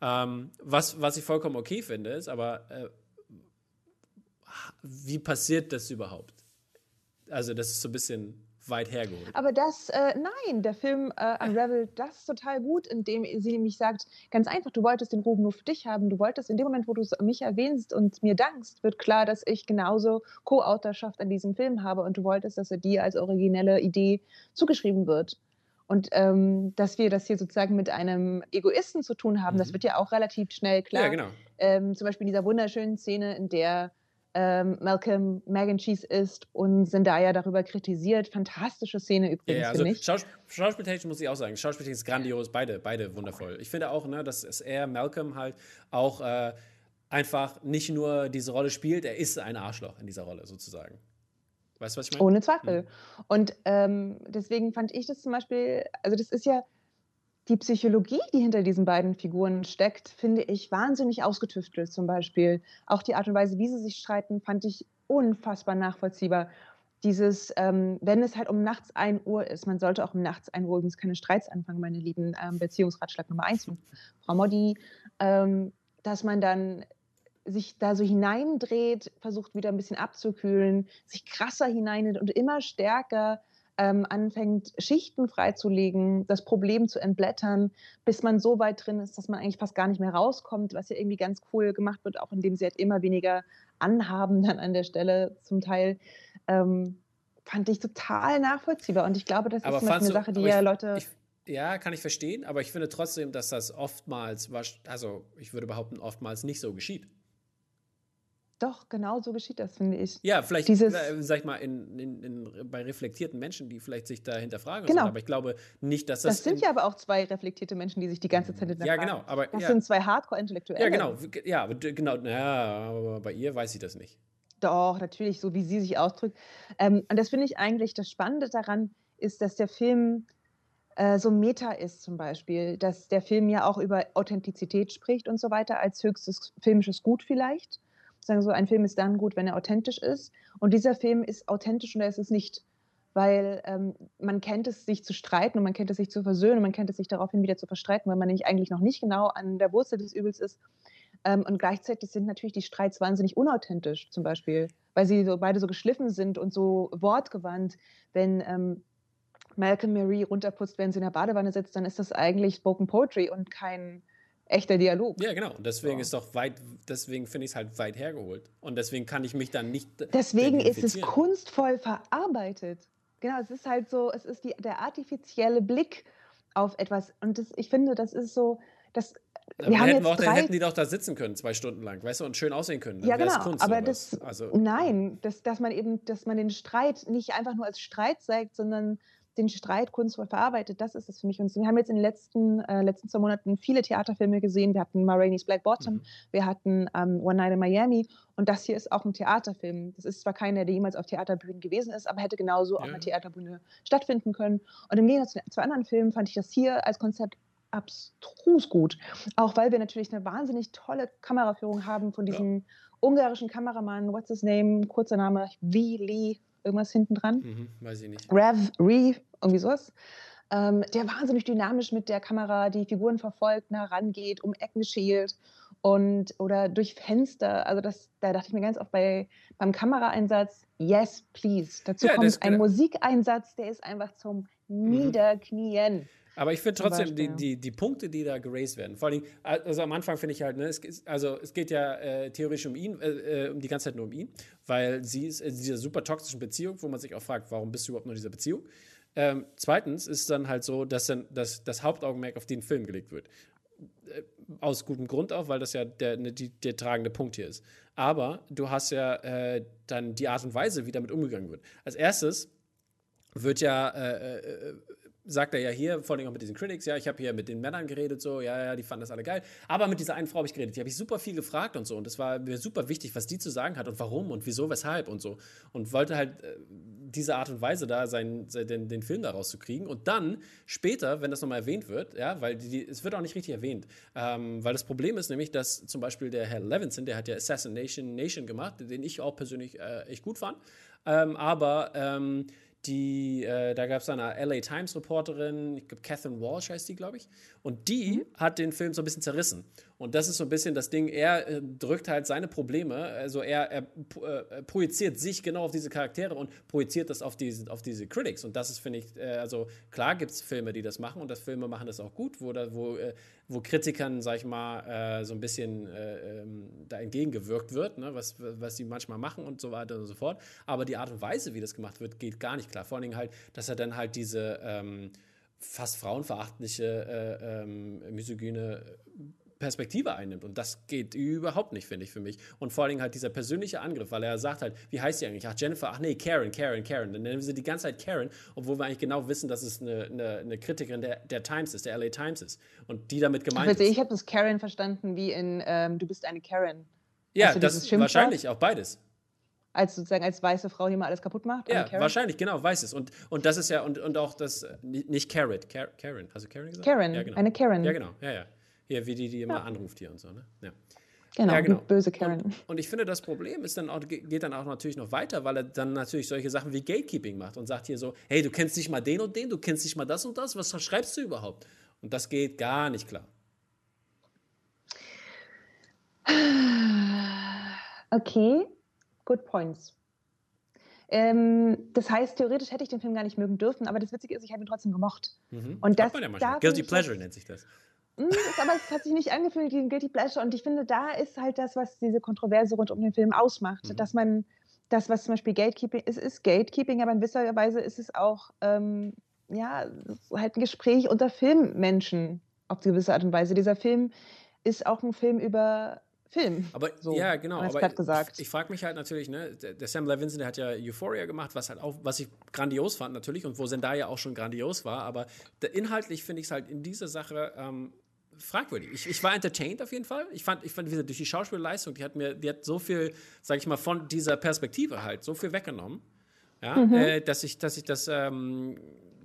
Ähm, was, was ich vollkommen okay finde, ist aber, äh, wie passiert das überhaupt? Also, das ist so ein bisschen weit hergeholt. Aber das, äh, nein, der Film äh, unravelt das total gut, indem sie nämlich sagt, ganz einfach, du wolltest den Ruben nur für dich haben. Du wolltest in dem Moment, wo du mich erwähnst und mir dankst, wird klar, dass ich genauso Co-Autorschaft an diesem Film habe und du wolltest, dass er dir als originelle Idee zugeschrieben wird. Und ähm, dass wir das hier sozusagen mit einem Egoisten zu tun haben, mhm. das wird ja auch relativ schnell klar. Ja, genau. Ähm, zum Beispiel in dieser wunderschönen Szene, in der ähm, Malcolm Mac and Cheese isst und Zendaya darüber kritisiert. Fantastische Szene übrigens, ja, also ich. Schaus Schauspieltechnisch muss ich auch sagen, Schauspieltechnisch ist grandios, beide, beide wundervoll. Ich finde auch, ne, dass er, Malcolm halt auch äh, einfach nicht nur diese Rolle spielt, er ist ein Arschloch in dieser Rolle sozusagen. Weißt du, was ich meine? Ohne Zweifel. Mhm. Und ähm, deswegen fand ich das zum Beispiel, also das ist ja die Psychologie, die hinter diesen beiden Figuren steckt, finde ich wahnsinnig ausgetüftelt. Zum Beispiel auch die Art und Weise, wie sie sich streiten, fand ich unfassbar nachvollziehbar. Dieses, ähm, wenn es halt um nachts 1 Uhr ist, man sollte auch um nachts 1 Uhr übrigens keine Streits anfangen, meine lieben ähm, Beziehungsratschlag Nummer 1 von Frau Modi, ähm, dass man dann sich da so hineindreht, versucht wieder ein bisschen abzukühlen, sich krasser hineinnimmt und immer stärker ähm, anfängt, Schichten freizulegen, das Problem zu entblättern, bis man so weit drin ist, dass man eigentlich fast gar nicht mehr rauskommt, was ja irgendwie ganz cool gemacht wird, auch indem sie halt immer weniger anhaben dann an der Stelle zum Teil. Ähm, fand ich total nachvollziehbar und ich glaube, das aber ist eine Sache, die ja Leute. Ich, ja, kann ich verstehen, aber ich finde trotzdem, dass das oftmals, also ich würde behaupten, oftmals nicht so geschieht. Doch, genau so geschieht das, finde ich. Ja, vielleicht, Dieses, äh, sag ich mal, in, in, in, bei reflektierten Menschen, die vielleicht sich da hinterfragen. Genau. Sind, aber ich glaube nicht, dass das. Das sind ja aber auch zwei reflektierte Menschen, die sich die ganze Zeit hinterfragen. Ja, genau. Aber, das ja. sind zwei Hardcore-Intellektuelle. Ja, genau. Ja, genau. Ja, aber bei ihr weiß ich das nicht. Doch, natürlich, so wie sie sich ausdrückt. Ähm, und das finde ich eigentlich das Spannende daran, ist, dass der Film äh, so Meta ist zum Beispiel, dass der Film ja auch über Authentizität spricht und so weiter, als höchstes filmisches Gut vielleicht sagen so, ein Film ist dann gut, wenn er authentisch ist. Und dieser Film ist authentisch und er ist es nicht. Weil ähm, man kennt es, sich zu streiten und man kennt es, sich zu versöhnen und man kennt es, sich daraufhin wieder zu verstreiten, weil man nämlich eigentlich noch nicht genau an der Wurzel des Übels ist. Ähm, und gleichzeitig sind natürlich die Streits wahnsinnig unauthentisch, zum Beispiel, weil sie so, beide so geschliffen sind und so wortgewandt. Wenn ähm, Malcolm Marie runterputzt, wenn sie in der Badewanne sitzt, dann ist das eigentlich Spoken Poetry und kein, echter Dialog. Ja, genau. Und deswegen ja. ist doch weit, deswegen finde ich es halt weit hergeholt. Und deswegen kann ich mich dann nicht. Deswegen ist es kunstvoll verarbeitet. Genau, es ist halt so, es ist die, der artifizielle Blick auf etwas. Und das, ich finde, das ist so, das. Aber wir haben hätten, jetzt drei, hätten die doch da sitzen können, zwei Stunden lang, weißt du, und schön aussehen können. Dann ja, genau. Kunst aber das, also, nein, das, dass man eben, dass man den Streit nicht einfach nur als Streit zeigt, sondern den Streit kunstvoll verarbeitet, das ist es für mich. Und wir haben jetzt in den letzten, äh, letzten zwei Monaten viele Theaterfilme gesehen. Wir hatten Ma Rainey's Black Bottom, mhm. wir hatten ähm, One Night in Miami und das hier ist auch ein Theaterfilm. Das ist zwar keiner, der jemals auf Theaterbühnen gewesen ist, aber hätte genauso ja. auf einer Theaterbühne stattfinden können. Und im Gegensatz zu anderen Filmen fand ich das hier als Konzept abstrus gut. Auch weil wir natürlich eine wahnsinnig tolle Kameraführung haben von diesem ja. ungarischen Kameramann, what's his name, kurzer Name, V. Lee, irgendwas hinten dran. Mhm, weiß ich nicht. Rev, Re, irgendwie sowas. Ähm, der wahnsinnig dynamisch mit der Kamera die Figuren verfolgt, nah rangeht, um Ecken schielt und oder durch Fenster. Also das, da dachte ich mir ganz oft bei, beim Kameraeinsatz, yes, please. Dazu ja, kommt ein Musikeinsatz, der ist einfach zum mhm. Niederknien. Aber ich finde trotzdem die, die, die Punkte, die da geraced werden, vor allem, also am Anfang finde ich halt, ne, es, also es geht ja äh, theoretisch um ihn, äh, äh, um die ganze Zeit nur um ihn, weil sie ist in dieser super toxischen Beziehung, wo man sich auch fragt, warum bist du überhaupt noch in dieser Beziehung? Ähm, zweitens ist es dann halt so, dass dann das, das Hauptaugenmerk auf den Film gelegt wird. Äh, aus gutem Grund auch, weil das ja der, ne, der tragende Punkt hier ist. Aber du hast ja äh, dann die Art und Weise, wie damit umgegangen wird. Als erstes wird ja äh, äh sagt er ja hier, vor allem auch mit diesen Critics, ja, ich habe hier mit den Männern geredet, so, ja, ja, die fanden das alle geil. Aber mit dieser einen Frau habe ich geredet, die habe ich super viel gefragt und so. Und es war mir super wichtig, was die zu sagen hat und warum und wieso, weshalb und so. Und wollte halt äh, diese Art und Weise da seinen, den, den Film daraus zu kriegen. Und dann später, wenn das nochmal erwähnt wird, ja, weil die, es wird auch nicht richtig erwähnt, ähm, weil das Problem ist nämlich, dass zum Beispiel der Herr Levinson, der hat ja Assassination Nation gemacht, den ich auch persönlich äh, echt gut fand, ähm, aber ähm, die, äh, da gab es eine LA Times Reporterin, ich glaube Catherine Walsh heißt die, glaube ich, und die mhm. hat den Film so ein bisschen zerrissen. Und das ist so ein bisschen das Ding, er äh, drückt halt seine Probleme, also er, er äh, projiziert sich genau auf diese Charaktere und projiziert das auf diese, auf diese Critics. Und das ist, finde ich, äh, also klar gibt es Filme, die das machen und das Filme machen das auch gut, wo, da, wo, äh, wo Kritikern, sag ich mal, äh, so ein bisschen äh, ähm, da entgegengewirkt wird, ne? was, was sie manchmal machen und so weiter und so fort. Aber die Art und Weise, wie das gemacht wird, geht gar nicht klar. Vor allen Dingen halt, dass er dann halt diese ähm, fast frauenverachtliche, ähm, misogyne Perspektive einnimmt. Und das geht überhaupt nicht, finde ich, für mich. Und vor allen Dingen halt dieser persönliche Angriff, weil er sagt halt, wie heißt sie eigentlich? Ach, Jennifer, ach nee, Karen, Karen, Karen. Dann nennen wir sie die ganze Zeit Karen, obwohl wir eigentlich genau wissen, dass es eine, eine, eine Kritikerin der, der Times ist, der LA Times ist. Und die damit gemeint also, ist. Ich habe das Karen verstanden wie in ähm, Du bist eine Karen. Ja, also das ist wahrscheinlich auch beides als sozusagen als weiße Frau hier mal alles kaputt macht. Ja, wahrscheinlich, genau, weißes. Und, und das ist ja, und, und auch das, nicht Carrot, Karen, hast du Karen gesagt? Karen, ja, genau. eine Karen. Ja, genau, ja, ja. Hier, wie die, die immer ja. anruft hier und so, ne? Ja. Genau, ja, genau. böse Karen. Und, und, ich finde, das Problem ist dann auch, geht dann auch natürlich noch weiter, weil er dann natürlich solche Sachen wie Gatekeeping macht und sagt hier so, hey, du kennst nicht mal den und den, du kennst nicht mal das und das, was schreibst du überhaupt? Und das geht gar nicht klar. Okay, good points. Ähm, das heißt, theoretisch hätte ich den Film gar nicht mögen dürfen, aber das Witzige ist, ich habe ihn trotzdem gemocht. Mhm. Und das, ja Guilty Pleasure nennt sich das. Hm, aber es hat sich nicht angefühlt wie ein Guilty Pleasure. Und ich finde, da ist halt das, was diese Kontroverse rund um den Film ausmacht. Mhm. Dass man das, was zum Beispiel Gatekeeping ist, ist Gatekeeping, aber in gewisser Weise ist es auch ähm, ja, halt ein Gespräch unter Filmmenschen auf gewisse Art und Weise. Dieser Film ist auch ein Film über Film. Aber so, ja, genau. Aber gesagt. ich, ich frage mich halt natürlich, ne, der, der, Sam Levinson, der hat ja Euphoria gemacht, was halt auch, was ich grandios fand natürlich und wo Zendaya auch schon grandios war. Aber inhaltlich finde ich es halt in dieser Sache ähm, fragwürdig. Ich, ich war entertained auf jeden Fall. Ich fand, ich fand durch die Schauspielleistung, die hat mir, die hat so viel, sag ich mal, von dieser Perspektive halt so viel weggenommen, ja, mhm. äh, dass ich, dass ich das ähm,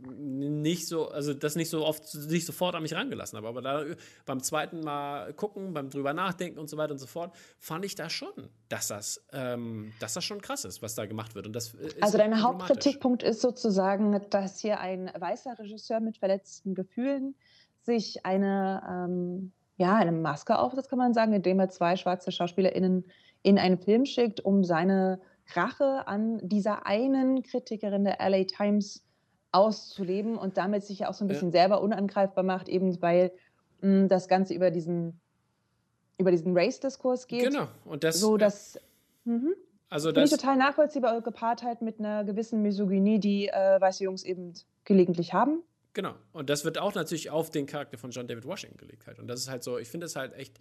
nicht so, also das nicht so oft, nicht sofort an mich rangelassen habe. Aber da beim zweiten Mal gucken, beim drüber nachdenken und so weiter und so fort, fand ich da schon, dass das, ähm, dass das schon krass ist, was da gemacht wird. Und das also dein Hauptkritikpunkt ist sozusagen, dass hier ein weißer Regisseur mit verletzten Gefühlen sich eine, ähm, ja, eine Maske aufsetzt, kann man sagen, indem er zwei schwarze SchauspielerInnen in einen Film schickt, um seine Rache an dieser einen Kritikerin der LA Times auszuleben und damit sich ja auch so ein bisschen ja. selber unangreifbar macht, eben weil mh, hm, das Ganze über diesen, über diesen Race-Diskurs geht. Genau. Und das. So, dass, mhm. Also das. Total nachvollziehbar, gepaart halt mit einer gewissen Misogynie, die äh, weiße Jungs eben gelegentlich haben. Genau. Und das wird auch natürlich auf den Charakter von John David Washington gelegt halt. Und das ist halt so, ich finde es halt echt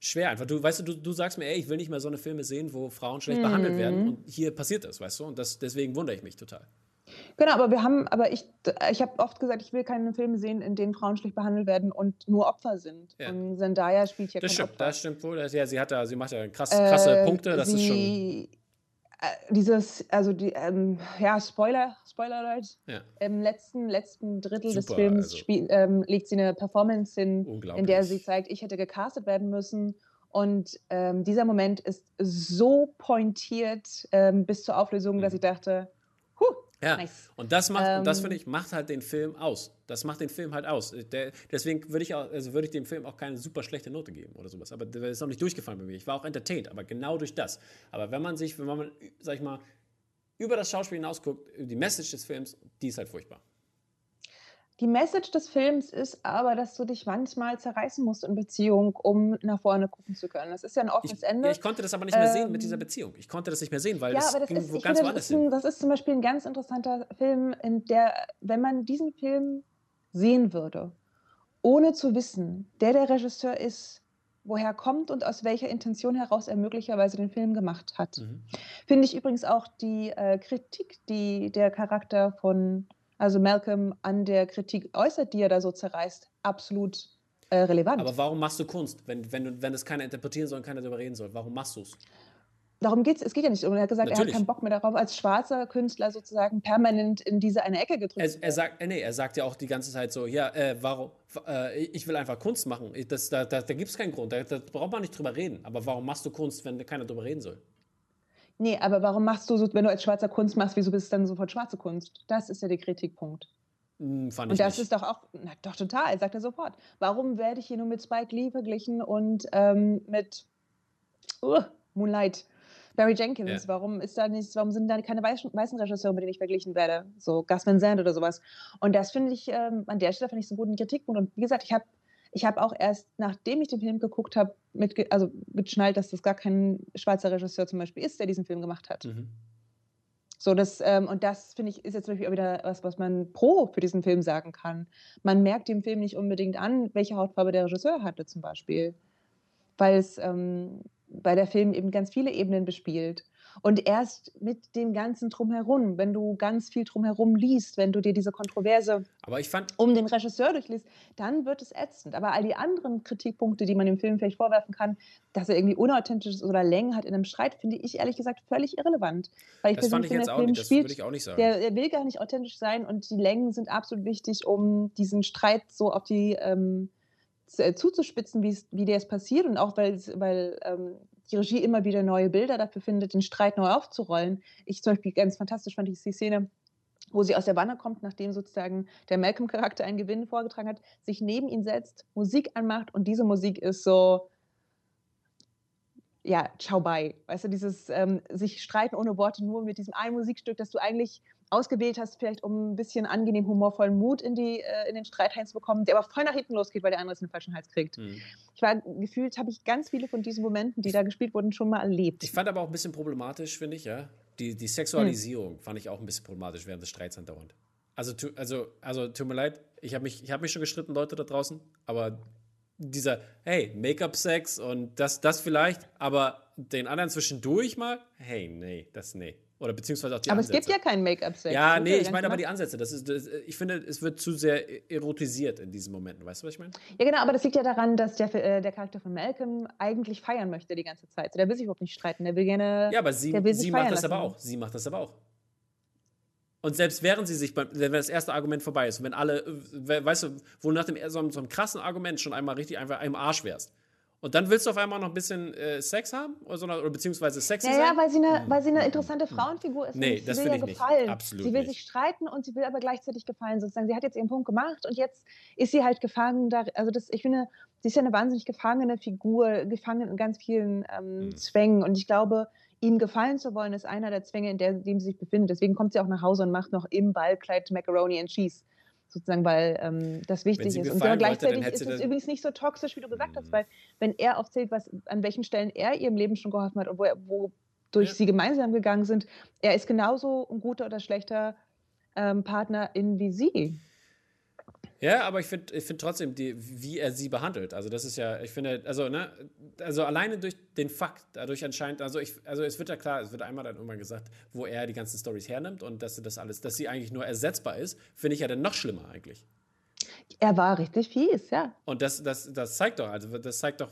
schwer einfach. Du weißt du, du sagst mir, ey, ich will nicht mehr so eine Filme sehen, wo Frauen schlecht mhm. behandelt werden. Und hier passiert das, weißt du? Und das, deswegen wundere ich mich total. Genau, aber wir haben, aber ich, ich habe oft gesagt, ich will keine Filme sehen, in denen Frauen schlecht behandelt werden und nur Opfer sind. Ja. Und Zendaya spielt ja das kein stimmt, Opfer. Das stimmt wohl. Das, ja, sie hat ja, sie macht ja krass, krasse äh, Punkte. Das sie, ist schon. Äh, dieses, also die, ähm, ja, Spoiler, Spoiler Leute. Ja. Im letzten, letzten Drittel Super, des Films also. spiel, ähm, legt sie eine Performance hin, in der sie zeigt, ich hätte gecastet werden müssen. Und ähm, dieser Moment ist so pointiert ähm, bis zur Auflösung, mhm. dass ich dachte, ja, nice. und das macht, ähm, das finde ich, macht halt den Film aus. Das macht den Film halt aus. Der, deswegen würde ich, auch, also würde ich dem Film auch keine super schlechte Note geben oder sowas. Aber der ist auch nicht durchgefallen bei mir. Ich war auch entertained, aber genau durch das. Aber wenn man sich, wenn man, sag ich mal, über das Schauspiel hinausguckt, die Message des Films, die ist halt furchtbar. Die Message des Films ist aber, dass du dich manchmal zerreißen musst in Beziehung, um nach vorne gucken zu können. Das ist ja ein offenes ich, Ende. Ja, ich konnte das aber nicht mehr ähm, sehen mit dieser ähm, Beziehung. Ich konnte das nicht mehr sehen, weil ja, das, das ging ist, wo ganz woanders hin. Das ist zum Beispiel ein ganz interessanter Film, in der, wenn man diesen Film sehen würde, ohne zu wissen, der der Regisseur ist, woher kommt und aus welcher Intention heraus er möglicherweise den Film gemacht hat. Mhm. Finde ich übrigens auch die äh, Kritik, die der Charakter von also Malcolm an der Kritik äußert, die er da so zerreißt, absolut äh, relevant. Aber warum machst du Kunst, wenn, wenn, wenn das keiner interpretieren soll und keiner darüber reden soll? Warum machst du es? darum geht es, es geht ja nicht um. Er hat gesagt, Natürlich. er hat keinen Bock mehr darauf, als schwarzer Künstler sozusagen permanent in diese eine Ecke gedrückt er, er sagt, nee, er sagt ja auch die ganze Zeit so, ja, äh, warum, äh, ich will einfach Kunst machen. Das, da da, da gibt es keinen Grund, da, da, braucht man nicht drüber reden. Aber warum machst du Kunst, wenn keiner drüber reden soll? Nee, aber warum machst du so, wenn du als schwarzer Kunst machst, wieso bist du dann sofort schwarze Kunst? Das ist ja der Kritikpunkt. Hm, fand und das nicht. ist doch auch, na, doch total, sagt er sofort. Warum werde ich hier nur mit Spike Lee verglichen und ähm, mit uh, Moonlight? Barry Jenkins, ja. warum ist da nicht, warum sind da keine weißen, weißen Regisseure, mit denen ich verglichen werde? So Gus Van Sant oder sowas. Und das finde ich, ähm, an der Stelle fand ich so einen guten Kritikpunkt. Und wie gesagt, ich habe ich hab auch erst, nachdem ich den Film geguckt habe, mit, also mitschnallt, dass das gar kein schwarzer Regisseur zum Beispiel ist, der diesen Film gemacht hat. Mhm. So, das, ähm, und das finde ich, ist jetzt zum Beispiel auch wieder was, was man pro für diesen Film sagen kann. Man merkt dem Film nicht unbedingt an, welche Hautfarbe der Regisseur hatte, zum Beispiel. Weil es, ähm, weil der Film eben ganz viele Ebenen bespielt. Und erst mit dem ganzen Drumherum, wenn du ganz viel drumherum liest, wenn du dir diese Kontroverse fand, um den Regisseur durchliest, dann wird es ätzend. Aber all die anderen Kritikpunkte, die man dem Film vielleicht vorwerfen kann, dass er irgendwie unauthentisch ist oder Längen hat in einem Streit, finde ich ehrlich gesagt völlig irrelevant. Weil ich das fand ich jetzt auch nicht, das würde ich auch nicht sagen. Der, der, will gar nicht authentisch sein und die Längen sind absolut wichtig, um diesen Streit so auf die ähm, äh, zuzuspitzen, wie der es passiert und auch weil, weil ähm, die Regie immer wieder neue Bilder dafür findet, den Streit neu aufzurollen. Ich zum Beispiel ganz fantastisch fand ich die Szene, wo sie aus der Wanne kommt, nachdem sozusagen der Malcolm-Charakter einen Gewinn vorgetragen hat, sich neben ihn setzt, Musik anmacht und diese Musik ist so, ja, ciao bye. Weißt du, dieses ähm, sich streiten ohne Worte nur mit diesem einen Musikstück, das du eigentlich ausgewählt hast, vielleicht um ein bisschen angenehm humorvollen Mut in, die, äh, in den Streit reinzubekommen, der aber voll nach hinten losgeht, weil der andere es in den falschen Hals kriegt. Mhm. Ich war gefühlt, habe ich ganz viele von diesen Momenten, die da gespielt wurden, schon mal erlebt. Ich fand aber auch ein bisschen problematisch, finde ich, ja. Die, die Sexualisierung mhm. fand ich auch ein bisschen problematisch während des Streits andauernd. Also, tu, also, also tut mir leid, ich habe mich, hab mich schon gestritten, Leute da draußen, aber dieser, hey, Make-up-Sex und das, das vielleicht, aber den anderen zwischendurch mal, hey, nee, das nee. Oder beziehungsweise auch die aber Ansätze. Aber es gibt ja keinen Make-up-Sex. Ja, nee, ich meine aber die Ansätze. Das ist, das, ich finde, es wird zu sehr erotisiert in diesen Momenten. Weißt du, was ich meine? Ja, genau, aber das liegt ja daran, dass der, äh, der Charakter von Malcolm eigentlich feiern möchte die ganze Zeit. Der will sich überhaupt nicht streiten. Der will gerne. Ja, aber sie, sie macht das lassen. aber auch. Sie macht das aber auch. Und selbst während sie sich, wenn das erste Argument vorbei ist, wenn alle, äh, weißt du, wo nach dem so, so einem krassen Argument schon einmal richtig einfach im Arsch wärst, und dann willst du auf einmal noch ein bisschen äh, Sex haben? Oder, oder beziehungsweise sexy ja? Ja, weil sie, eine, weil sie eine interessante Frauenfigur ist. Nee, das finde ja ich gefallen. nicht. Absolut sie will nicht. sich streiten und sie will aber gleichzeitig gefallen. Sozusagen. Sie hat jetzt ihren Punkt gemacht und jetzt ist sie halt gefangen. Da, also das, ich finde, sie ist ja eine wahnsinnig gefangene Figur, gefangen in ganz vielen ähm, mhm. Zwängen. Und ich glaube, ihm gefallen zu wollen, ist einer der Zwänge, in dem sie sich befindet. Deswegen kommt sie auch nach Hause und macht noch im Ballkleid Macaroni and Cheese sozusagen, weil ähm, das wichtig ist. Und gleichzeitig wollte, ist es übrigens nicht so toxisch, wie du gesagt hast, mhm. weil wenn er aufzählt, was, an welchen Stellen er ihrem Leben schon geholfen hat und wo, er, wo durch ja. sie gemeinsam gegangen sind, er ist genauso ein guter oder schlechter ähm, Partner in wie sie. Ja, aber ich finde ich find trotzdem, die, wie er sie behandelt. Also, das ist ja, ich finde, also, ne, also alleine durch den Fakt, dadurch anscheinend, also ich, also es wird ja klar, es wird einmal dann irgendwann gesagt, wo er die ganzen Stories hernimmt und dass das alles, dass sie eigentlich nur ersetzbar ist, finde ich ja dann noch schlimmer eigentlich. Er war richtig fies, ja. Und das, das, das zeigt doch, also das zeigt doch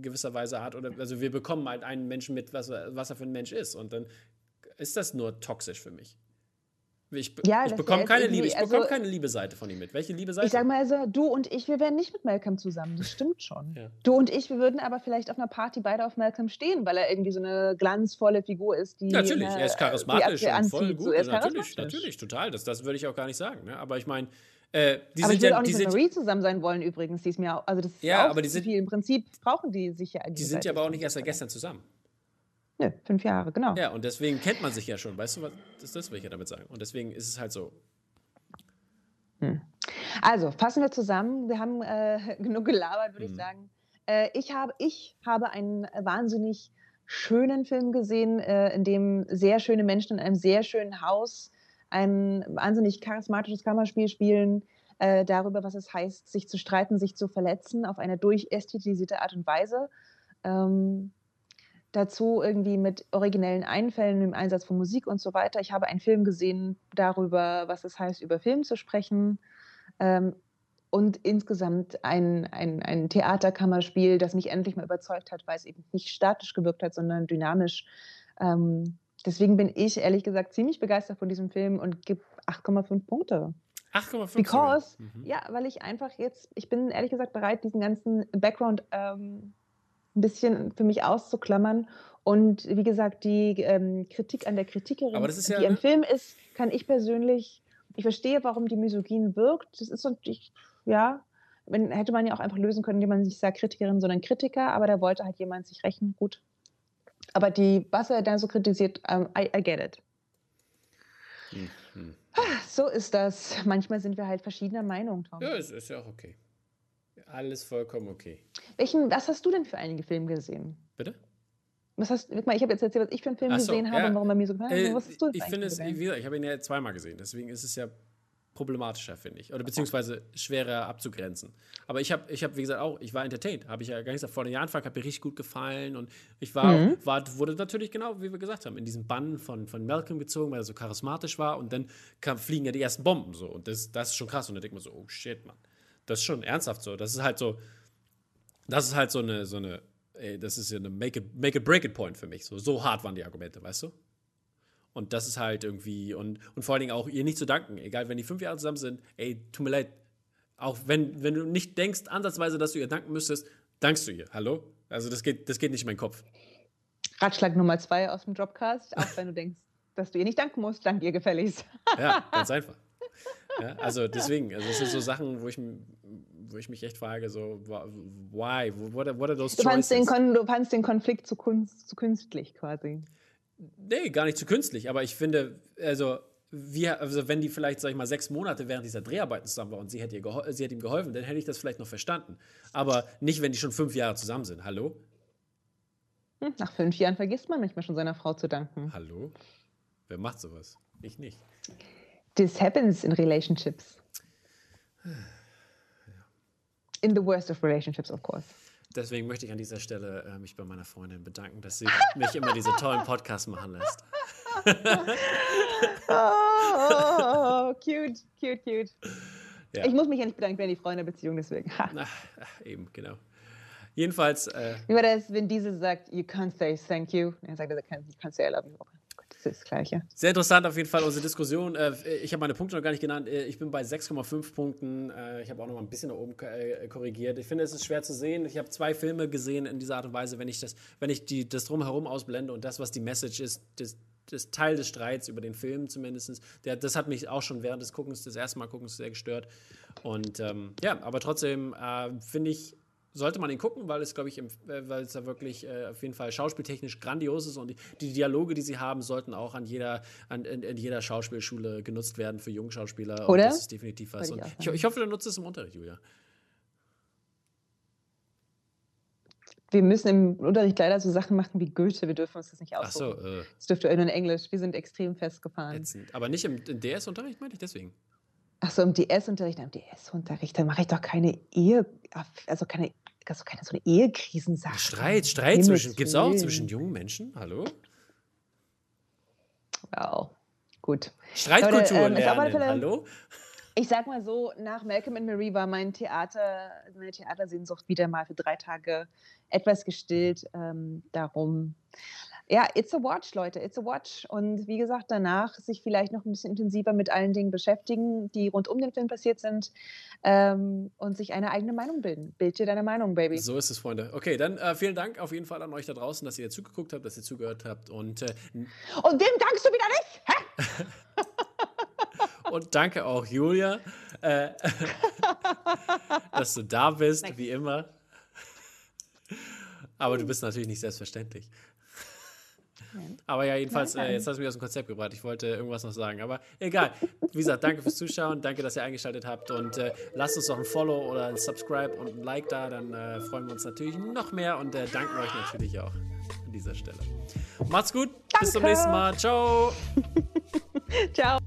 gewisserweise Art, oder also wir bekommen halt einen Menschen mit, was, was er für ein Mensch ist. Und dann ist das nur toxisch für mich. Ich, ja, ich bekomme keine Liebe, ich also, keine Liebe-Seite von ihm mit. Welche Liebe-Seite? Ich sag mal also, du und ich, wir wären nicht mit Malcolm zusammen. Das stimmt schon. Ja. Du und ich, wir würden aber vielleicht auf einer Party beide auf Malcolm stehen, weil er irgendwie so eine glanzvolle Figur ist, die. Natürlich, eine, er ist charismatisch und voll gut. So, ist natürlich, natürlich, total. Das, das würde ich auch gar nicht sagen. Ne? Aber ich meine, äh, die aber sind ich würde ja, auch nicht mit Marie zusammen sein wollen übrigens. Die ist mir auch, also das ist ja, auch aber die sind, viel. Im Prinzip brauchen die sich ja. Die sind ja aber auch nicht erst seit gestern zusammen. Nö, fünf Jahre, genau. Ja, und deswegen kennt man sich ja schon, weißt du, was das, das will ich ja damit sagen. Und deswegen ist es halt so. Hm. Also, fassen wir zusammen. Wir haben äh, genug gelabert, würde hm. ich sagen. Äh, ich, habe, ich habe einen wahnsinnig schönen Film gesehen, äh, in dem sehr schöne Menschen in einem sehr schönen Haus ein wahnsinnig charismatisches Kammerspiel spielen, äh, darüber, was es heißt, sich zu streiten, sich zu verletzen, auf eine durchästhetisierte Art und Weise. Ähm, dazu irgendwie mit originellen Einfällen im Einsatz von Musik und so weiter. Ich habe einen Film gesehen darüber, was es heißt, über Film zu sprechen. Ähm, und insgesamt ein, ein, ein Theaterkammerspiel, das mich endlich mal überzeugt hat, weil es eben nicht statisch gewirkt hat, sondern dynamisch. Ähm, deswegen bin ich ehrlich gesagt ziemlich begeistert von diesem Film und gebe 8,5 Punkte. 8,5 Because, mhm. ja, weil ich einfach jetzt, ich bin ehrlich gesagt bereit, diesen ganzen Background ähm, ein bisschen für mich auszuklammern. Und wie gesagt, die ähm, Kritik an der Kritikerin, ja, die im Film ist, kann ich persönlich, ich verstehe, warum die misogyn wirkt. Das ist so, ich, ja, wenn, hätte man ja auch einfach lösen können, indem man nicht sagt Kritikerin, sondern Kritiker, aber da wollte halt jemand sich rächen. Gut. Aber die, was er da so kritisiert, um, I, I get it. Mhm. So ist das. Manchmal sind wir halt verschiedener Meinung, Tom. Ja, es ist ja auch okay. Alles vollkommen okay. Welchen, was hast du denn für einige Filme gesehen? Bitte? Was hast, ich habe jetzt erzählt, was ich für einen Film so, gesehen habe ja. und warum er mir so gefallen äh, Was hast du Ich finde es, wie gesagt, ich habe ihn ja zweimal gesehen, deswegen ist es ja problematischer, finde ich. Oder beziehungsweise schwerer abzugrenzen. Aber ich habe, ich hab, wie gesagt, auch, ich war entertained. Habe ich ja gar nicht gesagt, vor den Jahren hat mir richtig gut gefallen. Und ich war, mhm. war, wurde natürlich genau, wie wir gesagt haben, in diesen Bann von, von Malcolm gezogen, weil er so charismatisch war. Und dann kam, fliegen ja die ersten Bomben so. Und das, das ist schon krass. Und da denkt man so, oh shit, Mann. Das ist schon ernsthaft so. Das ist halt so, das ist halt so eine, so eine, ey, das ist ja eine Make it, make it break it Point für mich. So, so hart waren die Argumente, weißt du? Und das ist halt irgendwie, und, und vor allen Dingen auch ihr nicht zu danken. Egal, wenn die fünf Jahre zusammen sind, ey, tut mir leid. Auch wenn, wenn du nicht denkst, ansatzweise, dass du ihr danken müsstest, dankst du ihr. Hallo? Also das geht, das geht nicht in meinen Kopf. Ratschlag Nummer zwei aus dem Jobcast, auch wenn du denkst, dass du ihr nicht danken musst, dank ihr gefälligst. ja, ganz einfach. Ja, also deswegen, also es sind so Sachen, wo ich, wo ich mich echt frage, so, why? What are, what are those du fandst, den, du fandst den Konflikt zu, kunst, zu künstlich quasi. Nee, gar nicht zu künstlich, aber ich finde, also, wir, also wenn die vielleicht, sag ich mal, sechs Monate während dieser Dreharbeiten zusammen war und sie hätte, ihr sie hätte ihm geholfen, dann hätte ich das vielleicht noch verstanden. Aber nicht, wenn die schon fünf Jahre zusammen sind. Hallo? Hm, nach fünf Jahren vergisst man manchmal schon seiner Frau zu danken. Hallo? Wer macht sowas? Ich nicht. This happens in relationships. In the worst of relationships, of course. Deswegen möchte ich an dieser Stelle äh, mich bei meiner Freundin bedanken, dass sie mich immer diese tollen Podcasts machen lässt. oh, cute, cute, cute. Ja. Ich muss mich ja nicht bedanken, wenn die Freunde-Beziehung, deswegen. Ach, eben, genau. Jedenfalls. Äh, Wie war das, wenn diese sagt, you can't say thank you? Er sagt, you can't say I love you das Gleiche. Sehr interessant auf jeden Fall unsere Diskussion. Äh, ich habe meine Punkte noch gar nicht genannt. Äh, ich bin bei 6,5 Punkten. Äh, ich habe auch noch mal ein bisschen nach oben korrigiert. Ich finde, es ist schwer zu sehen. Ich habe zwei Filme gesehen in dieser Art und Weise, wenn ich das, wenn ich die, das drumherum ausblende und das, was die Message ist, das, das Teil des Streits über den Film zumindest, der, das hat mich auch schon während des Guckens, des ersten Mal Guckens sehr gestört. Und ähm, ja, aber trotzdem äh, finde ich, sollte man ihn gucken, weil es, glaube ich, im, äh, weil es da wirklich äh, auf jeden Fall schauspieltechnisch grandios ist und die, die, Dialoge, die sie haben, sollten auch an jeder, an, in, in jeder Schauspielschule genutzt werden für Jungschauspieler. Oder? Und das ist definitiv was. Ich, ich, ich, hoffe, du nutzt es im Unterricht, Julia. Wir müssen im Unterricht leider so Sachen machen wie Goethe. Wir dürfen uns das nicht aussuchen. Ach so, äh. Das dürfte nur in Englisch. Wir sind extrem festgefahren. Ätzend. Aber nicht im, DS-Unterricht, meine ich deswegen. Ach so, im DS-Unterricht, im DS-Unterricht, dann mache ich doch keine Ehe, also keine so keine so eine Ehekrisensache. Streit, Streit zwischen, gibt es auch zwischen jungen Menschen? Hallo? Wow, gut. Streitkultur Leute, ähm, lernen, hallo? Ich sag mal so, nach Malcolm and Marie war mein Theater, meine Theatersehnsucht wieder mal für drei Tage etwas gestillt. Ähm, darum ja, it's a watch, Leute, it's a watch. Und wie gesagt, danach sich vielleicht noch ein bisschen intensiver mit allen Dingen beschäftigen, die rund um den Film passiert sind ähm, und sich eine eigene Meinung bilden. Bild dir deine Meinung, Baby. So ist es, Freunde. Okay, dann äh, vielen Dank auf jeden Fall an euch da draußen, dass ihr zugeguckt habt, dass ihr zugehört habt. Und, äh, und dem dankst du wieder nicht? Hä? und danke auch, Julia, äh, dass du da bist, Nein. wie immer. Aber du bist natürlich nicht selbstverständlich. Aber ja, jedenfalls, äh, jetzt hast du mich aus dem Konzept gebracht. Ich wollte irgendwas noch sagen. Aber egal. Wie gesagt, danke fürs Zuschauen. Danke, dass ihr eingeschaltet habt. Und äh, lasst uns doch ein Follow oder ein Subscribe und ein Like da. Dann äh, freuen wir uns natürlich noch mehr und äh, danken euch natürlich auch an dieser Stelle. Macht's gut. Danke. Bis zum nächsten Mal. Ciao. Ciao.